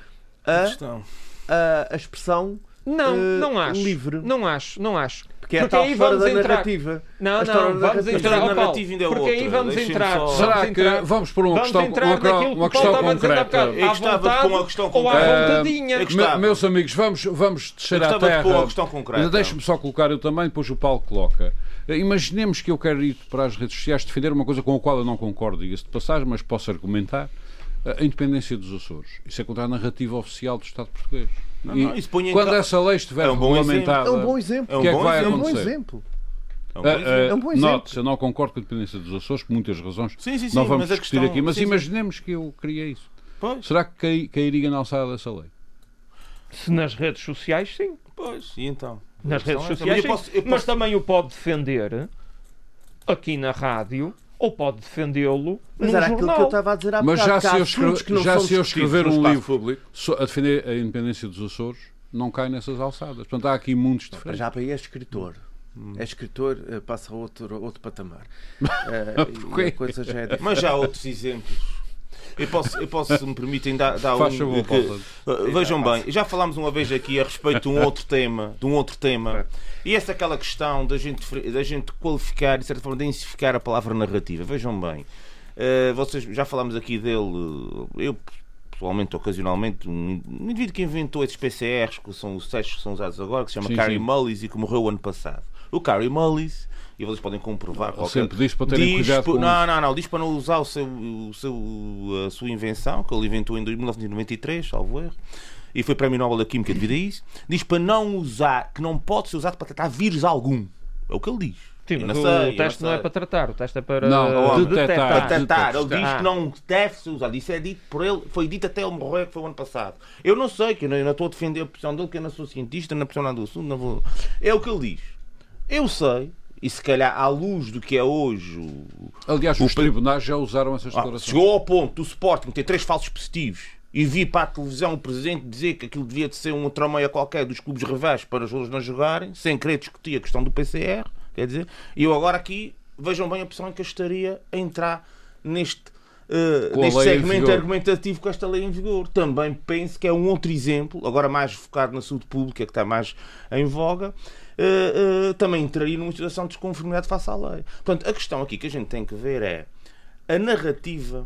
a, a, a expressão não, uh, não acho. livre. Não acho, não acho. Porque, é porque aí vamos da entrar. narrativa. Não, não, vamos entrar. Oh, Paulo, porque aí vamos entrar. Só... Será vamos que vamos por uma questão, uma, uma questão concreta? Eu gostava de pôr uma questão concreta. Uh, meus amigos, vamos, vamos descer à terra. De uma questão concreta. Deixe-me só colocar eu também, depois o Paulo coloca. Imaginemos que eu quero ir para as redes sociais defender uma coisa com a qual eu não concordo, diga-se de passagem, mas posso argumentar a independência dos Açores. Isso é contra a narrativa oficial do Estado português. Não, não, quando essa lei estiver é um regulamentada, é um bom exemplo. Que é que vai é um bom exemplo. É um bom exemplo. É um bom exemplo. Note, eu não concordo com a independência dos Açores por muitas razões. Sim, sim, sim, não vamos discutir questão... aqui, mas sim, imaginemos que eu criei isso. Pois. Será que cairia na alçada dessa lei? Se nas redes sociais, sim. Pois, e então? Nas redes sociais, eu posso, eu posso... mas também o pode defender aqui na rádio ou pode defendê-lo Mas era jornal. aquilo que eu estava a dizer há Mas já se eu, escrever, já se eu escrever um livro público. a defender a independência dos Açores, não cai nessas alçadas. Portanto, há aqui mundos diferentes. Já para aí é escritor. Hum. É escritor, eh, passa a outro, outro patamar. uh, a coisa já é Mas já há outros exemplos. Eu posso, eu posso se me permitem, dar, dar Faz um. que, uh, vejam bem, já falámos uma vez aqui a respeito de um outro tema, de um outro tema, e essa é aquela questão da gente, da gente qualificar, de certa forma, densificar a palavra narrativa. Vejam bem, uh, vocês já falámos aqui dele, eu pessoalmente, ocasionalmente, um indivíduo que inventou esses PCRs, que são os testes que são usados agora, que se chama sim, Carrie Mullis e que morreu ano passado. O Carrie Mullis e vocês podem comprovar qualquer... Sempre diz para terem diz cuidado com Não, não, não, diz para não usar o seu, o seu, a sua invenção, que ele inventou em 1993, salvo erro, e foi Prémio Nobel da Química devido a isso. Diz para não usar, que não pode ser usado para tratar vírus algum. É o que ele diz. Sim, mas sei, o teste não, não, é para tratar, o teste é para não, detectar. Para detectar. Ele diz que não deve ser usado. Isso é dito por ele, foi dito até ele morrer, que foi o ano passado. Eu não sei, que eu não, estou a defender a posição dele, que eu não sou cientista, não posição do assunto, não vou. É o que ele diz. Eu sei e se calhar à luz do que é hoje. O, Aliás, o os tribunais já usaram essas ah, declarações. Chegou ao ponto do Sporting ter três falsos positivos e vi para a televisão o presidente dizer que aquilo devia de ser um trameia qualquer dos clubes rivais para os jogadores não jogarem, sem querer discutir a questão do PCR. Quer dizer, e eu agora aqui vejam bem a opção em que eu estaria a entrar neste. Uh, neste segmento argumentativo com esta lei em vigor. Também penso que é um outro exemplo, agora mais focado na saúde pública, que está mais em voga, uh, uh, também entraria numa situação de desconformidade face à lei. Portanto, a questão aqui que a gente tem que ver é a narrativa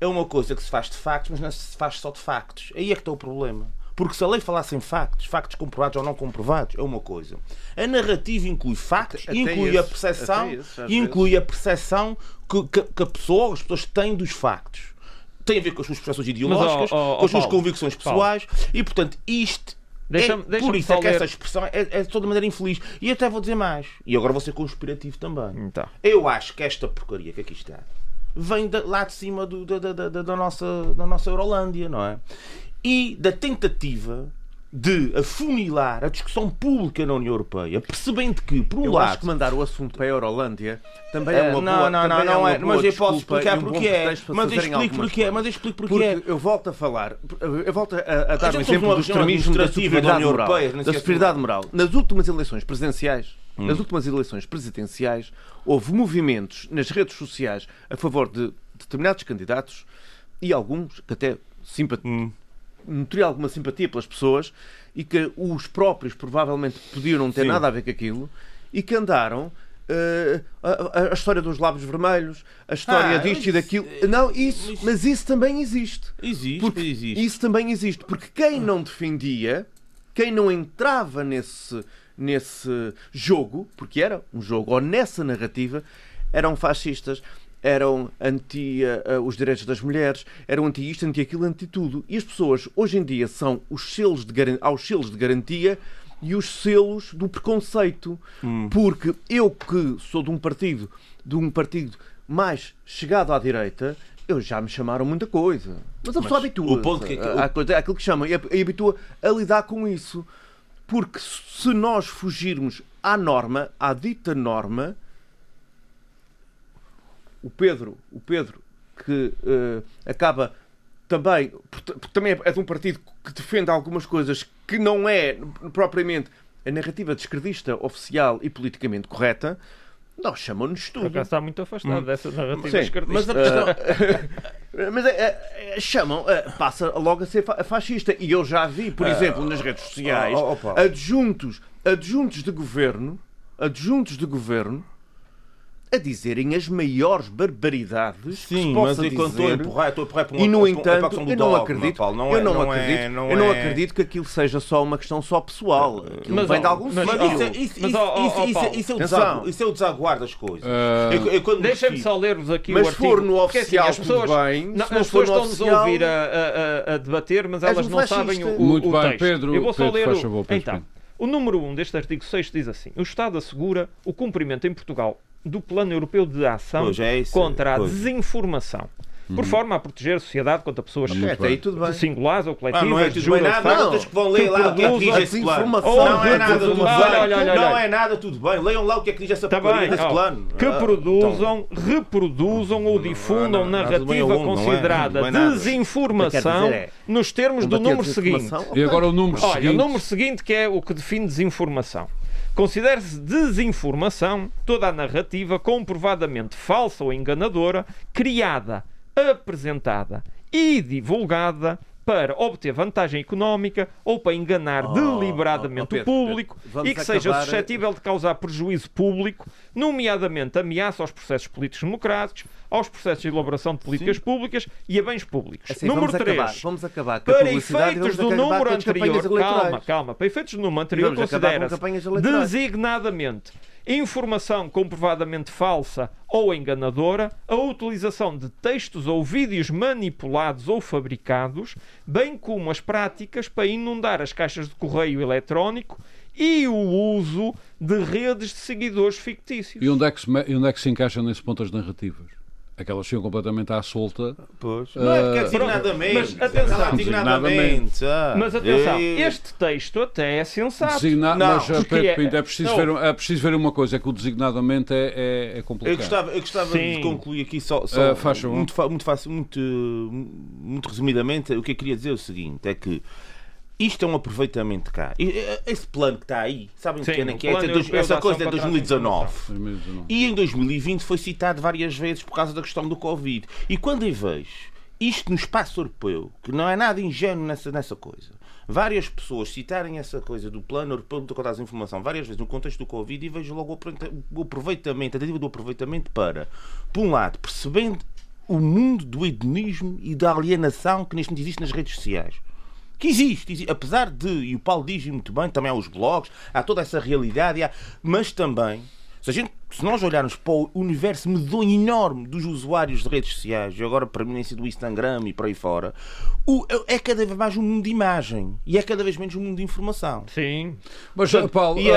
é uma coisa que se faz de factos, mas não se faz só de factos. Aí é que está o problema. Porque se a lei falasse em factos, factos comprovados ou não comprovados, é uma coisa. A narrativa inclui factos, até inclui esse, a percepção, inclui vezes. a percepção que, que, que a pessoa, as pessoas têm dos factos. Tem a ver com as suas percepções ideológicas, mas, oh, oh, com as suas Paulo, convicções pessoais, Paulo. e portanto isto Deixa é, deixa por isso é que essa expressão é, é, de toda maneira infeliz. E até vou dizer mais. E agora vou ser conspirativo também. Então. Eu acho que esta porcaria que aqui está, vem de, lá de cima do, da, da, da, da, nossa, da nossa Eurolândia, não é? E da tentativa de afunilar a discussão pública na União Europeia, percebendo que, por um eu lado. acho que mandar o assunto para a Eurolândia também é uma não, boa Não, não, não, não é, mas eu posso explicar porque é. Mas eu explico porque é, mas eu explico porque, porque é. Eu volto a falar, eu volto a, a dar um exemplo do extremismo da superioridade União moral. Europeia, Da superioridade moral. Nas últimas eleições presidenciais, nas últimas eleições presidenciais, houve movimentos nas redes sociais a favor de determinados candidatos e alguns que até simpat... nutriam alguma simpatia pelas pessoas e que os próprios provavelmente podiam não ter Sim. nada a ver com aquilo e que andaram eh, a, a- história dos lábios vermelhos, a história Ah, disto e daquilo. Não, isso, isso- mas isso também existe. Existe, Porque existe. Isso também existe. Porque quem não defendia, quem não entrava nesse, nesse jogo, porque era um jogo, ou nessa narrativa, eram fascistas, eram anti eh, os direitos das mulheres, eram anti isto, anti aquilo, anti tudo. E as pessoas hoje em dia são os selos de, garan- aos selos de garantia e os selos do preconceito. Porque eu que sou de um partido, de um partido mais chegado à direita, eu já me chamaram muita coisa. Mas a pessoa habitua ponto que- coisa, àquilo que chamam e, e habitua a lidar com isso. Porque se nós fugirmos à norma, à dita norma, o Pedro, o Pedro que eh, acaba também, porque também é de um partido que defende algumas coisas que não é propriamente a narrativa descredista, oficial e politicamente correta, nós chamam-nos Por tudo. acaso está muito afastado dessa narrativa Sim, esquerdista. Mas a questão. Mas é, é, é, chamam, é, passa logo a ser fa- fascista. E eu já vi, por exemplo, nas redes sociais, oh, adjuntos, adjuntos de governo, adjuntos de governo, a dizerem as maiores barbaridades que se Sim, mas possa enquanto estou a dizer. empurrar, estou a empurrar para um E no um- entanto, eu não dogma, acredito, Paulo, não eu é- não, acredito, é- eu não é- acredito que aquilo seja só uma questão só pessoal. Aquilo Mas, vem de algum mas, Mas sítio. isso, é- isso, Mas, isso, ó, ó, isso, ó, isso, Paulo, isso é o é desaguar das coisas. Eu- eu quando Deixa-me me só ler-vos aqui Mas o se artigo. for no Porque, assim, oficial, as pessoas, bem. Não, as pessoas no estão-nos a ouvir a, a- a- a debater, mas elas um não sabem o, o, Muito o bem, texto. Pedro, Eu vou só ler o... favor, Então, o número 1 deste artigo 6 diz assim: O Estado assegura o cumprimento em Portugal do Plano Europeu de Ação é isso, contra a pois. desinformação, por forma a proteger a sociedade contra pessoas bem. singulares ou Ah, coletivas, não é tudo bem nada, não, que vão ler lá o que é que diz esse plano. desinformação. Não é nada tudo bem. Olha, olha, olha, Não olha. é nada tudo bem. Leiam lá o que é que diz essa Está porcaria desse plano. que Ah, produzam, reproduzam ou difundam narrativa é? considerada é desinformação é nos termos do número seguinte. E agora o número Olha, seguinte. o número seguinte que é o que define desinformação. Considera-se desinformação toda a narrativa comprovadamente falsa ou enganadora, criada, apresentada e divulgada para obter vantagem económica ou para enganar Oh, deliberadamente oh, Pedro, o público Pedro, e que seja acabar- suscetível de causar prejuízo público, nomeadamente ameaça aos processos políticos democráticos, aos processos de elaboração de políticas públicas e a bens públicos. Assim, Número vamos acabar, 3. vamos acabar com Para efeitos do acabar número anterior, calma, calma, para efeitos do número anterior, acabar considera-se designadamente informação comprovadamente falsa ou enganadora, a utilização de textos ou vídeos manipulados ou fabricados, bem como as práticas para inundar as caixas de correio eletrónico e o uso de redes de seguidores fictícios. E onde, é que se, onde é que se encaixam nesse ponto as narrativas? Aquelas que iam completamente à solta. Pois. Não é porque é Ah, designadamente. mas atenção. Designadamente. ah. Mas atenção, este texto até é sensato. Designa... Não, mas, porque Pedro é- Pinto, é preciso, não. ver, é preciso ver uma coisa: é que o designadamente é, é, é complicado. Eu gostava, eu gostava Sim. de concluir aqui só, só Ah, favor. muito, muito fácil, muito, muito resumidamente, o que eu queria dizer é o seguinte: é que isto é um aproveitamento cá. E, eh, Esse plano que está aí, sabem Sim, que ano é o que é? Essa Europeu de Essa Ação coisa é contra a 2019. 2019. E em 2020 foi citado várias vezes por causa da questão do Covid. E quando eu vejo isto no espaço europeu, que não é nada ingênuo nessa, nessa coisa, várias pessoas citarem essa coisa do plano europeu de contra a desinformação várias vezes no contexto do Covid e vejo logo o aproveitamento, a tentativa do aproveitamento para, por um lado, percebendo o mundo do hedonismo e da alienação que neste momento existe nas redes sociais que existe, existe, apesar de, e o Paulo diz muito bem, também há os blogs, há toda essa realidade, há- mas também Se, a gente, se nós olharmos para o universo medonho enorme dos usuários de redes sociais, e agora para mim do Instagram e por aí fora, o, é cada vez mais um mundo de imagem e é cada vez menos um mundo de informação. Sim. Mas, Portanto, Paulo, e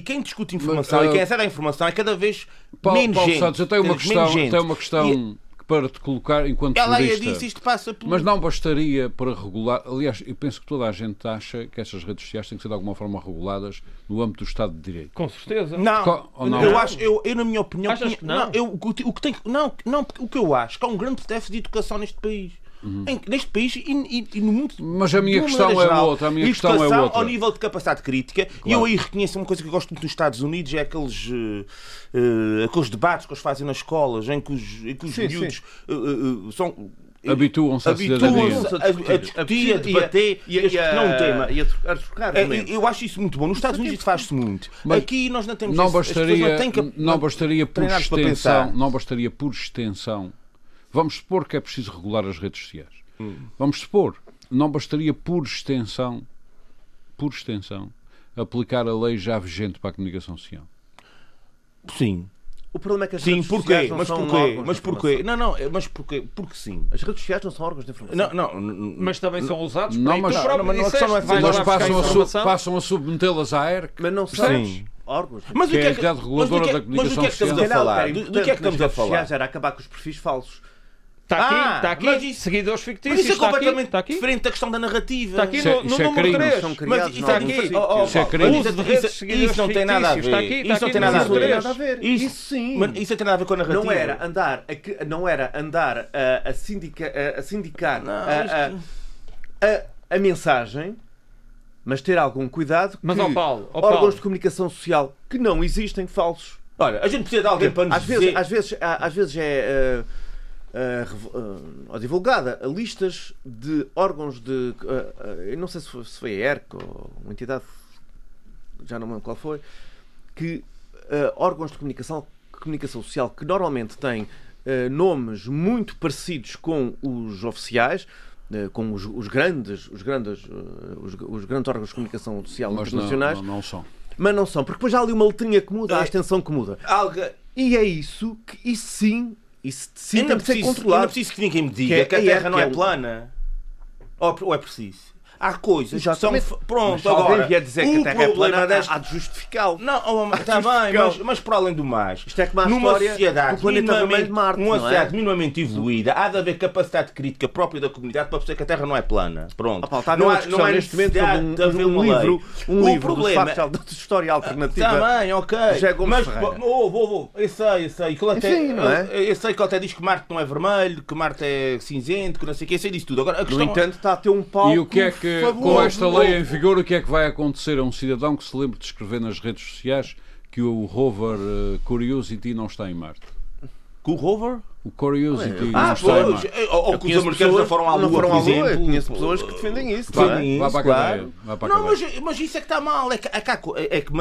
quem discute informação mas, uh, e quem acede à informação é cada vez Paulo, menos Paulo gente. Santos, eu tenho uma questão, tenho uma questão e, para te colocar enquanto Ela jurista. disse isto passa por... Mas não bastaria para regular. Aliás, eu penso que toda a gente acha que essas redes sociais têm que ser de alguma forma reguladas no âmbito do Estado de Direito. Com certeza. Não, não? eu acho, eu, eu na minha opinião, Achas que não? não eu, o, o que tem, não, não, o que eu acho que há um grande déficit de educação neste país. Uhum. Em, neste país e, e, e, no mundo. Mas a minha questão é geral, outra. A minha questão é outra. ao nível de capacidade crítica, claro. e eu aí reconheço uma coisa que eu gosto muito nos Estados Unidos: é aqueles, uh, uh, aqueles debates que eles fazem nas escolas, em que os, em que os sim, miúdos uh, são habituam-se a, a, a discutir, a debater, e a, e a, não um tema. E a, trocar é, Eu acho isso muito bom. Nos Estados Unidos faz-se muito. Mas Aqui nós não temos não bastaria, não, que, não bastaria por extensão, não bastaria por extensão. Vamos supor que é preciso regular as redes sociais. Hum. Vamos supor, não bastaria por extensão, por extensão, aplicar a lei já vigente para a comunicação social. Sim. O problema é que as sim, redes porquê? sociais não mas são porquê? órgãos mas porquê? Não, não, mas porquê? Porque sim. As redes sociais não são órgãos de informação. Não, não, mas também são usados não, mas, não, mas, não, não, é mas passam, a sub, passam a submetê-las à ERC. Mas não são órgãos. Mas que o que é, que, é a reguladora da comunicação social? Mas do que é que estamos a falar? Do que é que estamos a falar? Era acabar com os perfis falsos. Está aqui, ah, está aqui. Isso, seguidores fictícios. Mas isso é completamente está aqui, diferente da questão da narrativa. Está aqui no, no isso é número 3. São criados, mas está aqui. Oh, oh, isso é crime. Isso, isso não tem nada a ver. Está aqui, está isso não tem nada a ver. Isso, isso sim. Mas isso tem nada a ver com a narrativa. Não era andar a, não era andar a, a, sindica, a, a sindicar não, a, a, a, mensagem mas ter algum cuidado mas, que ó Paulo, ó órgãos Paulo. de comunicação social que não existem falsos. Olha, a gente precisa de alguém para nos às dizer... Vezes, às, vezes, às vezes é... Uh, uh, uh, divulgada listas de órgãos de. Uh, eu não sei se foi, se foi a ERC ou uma entidade, já não me lembro qual foi, que órgãos de comunicação, comunicação social que normalmente têm nomes muito parecidos com os oficiais. Com os, os grandes, os grandes, os, os, grandes órgãos de comunicação social Mas internacionais, não, não, não são mas não são, porque depois há ali uma letrinha que muda, é. a extensão que muda. Alga. E é isso que, isso sim, isso sim tem que ser controlado. Ainda preciso que ninguém me diga que, é, que a Terra é, não é, é plana. Ou é preciso? Há coisas que são. Pronto, mas agora. alguém vier dizer que a Terra é plana, desta... há de justificá-lo. Não, está bem, mas, mas para além do mais. Isto é a numa história sociedade do planeta vermelho de Marte. Numa sociedade é? minimamente evoluída, há de haver capacidade crítica própria da comunidade para perceber que a Terra não é plana. Pronto. Pá, está não, há, não há neste momento um, um, um livro, um o livro problema... de história alternativa. Está bem, ok. Já mas, oh, vou, vou, eu sei, eu sei. Que até, Enfim, não é? Eu sei que ele até diz que Marte não é vermelho, que Marte é cinzento, que não sei o que, eu sei disso tudo. Agora, a questão... No entanto, está a ter um palco. E o que é que, com esta lei em vigor, o que é que vai acontecer a um cidadão que se lembre de escrever nas redes sociais que o rover uh, Curiosity não está em Marte? Que o rover? O Curiosity ah, não está em Marte. Ou que os americanos não foram à Lua, por exemplo. Eu conheço pessoas que defendem isso. Defendem isso, vai claro. Vai para não, mas, mas isso é que está mal. É que, é que, é que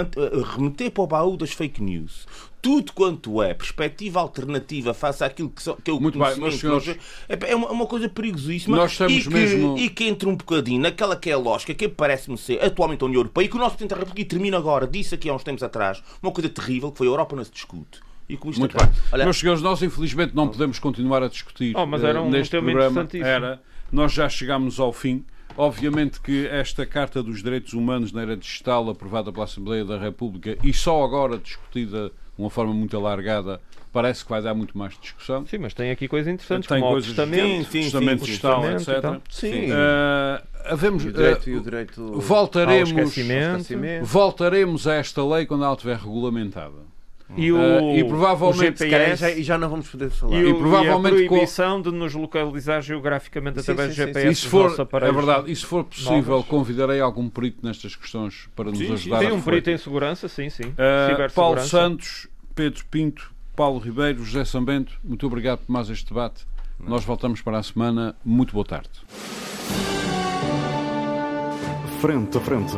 remeter para o baú das fake news tudo quanto é perspectiva alternativa face àquilo que, que é o Muito bem, senhores, é, uma, uma coisa perigosíssima nós estamos e, que, mesmo... e que entra um bocadinho naquela que é a lógica que parece-me ser atualmente a União Europeia e que o nosso Presidente da República termina agora, disse aqui há uns tempos atrás, uma coisa terrível que foi a Europa não se discute. E com isto Muito bem. Olha... Meus senhores, nós infelizmente não podemos continuar a discutir oh, mas era um neste tema programa. Era, nós já chegámos ao fim. Obviamente que esta Carta dos Direitos Humanos na era digital, aprovada pela Assembleia da República e só agora discutida uma forma muito alargada, parece que vai dar muito mais discussão. Sim, mas tem aqui coisas interessantes, tem como coisas, o testamento, sim, sim, testamento sim, sim, etc. Então. Sim. Uh, havemos, e o direito, uh, e o direito voltaremos, ao esquecimento. voltaremos a esta lei quando ela estiver regulamentada. E, o, uh, e provavelmente o GPS, já, e já não vamos poder falar. E, o, e provavelmente e a proibição com... de nos localizar geograficamente sim, através sim, do GPS. Sim, for, é verdade. E se for possível, novos. convidarei algum perito nestas questões para nos ajudar. Tem um perito em segurança, sim, sim. Uh, Paulo Santos, Pedro Pinto, Paulo Ribeiro, José Sambento, muito obrigado por mais este debate. Não. Nós voltamos para a semana. Muito boa tarde. Frente a frente.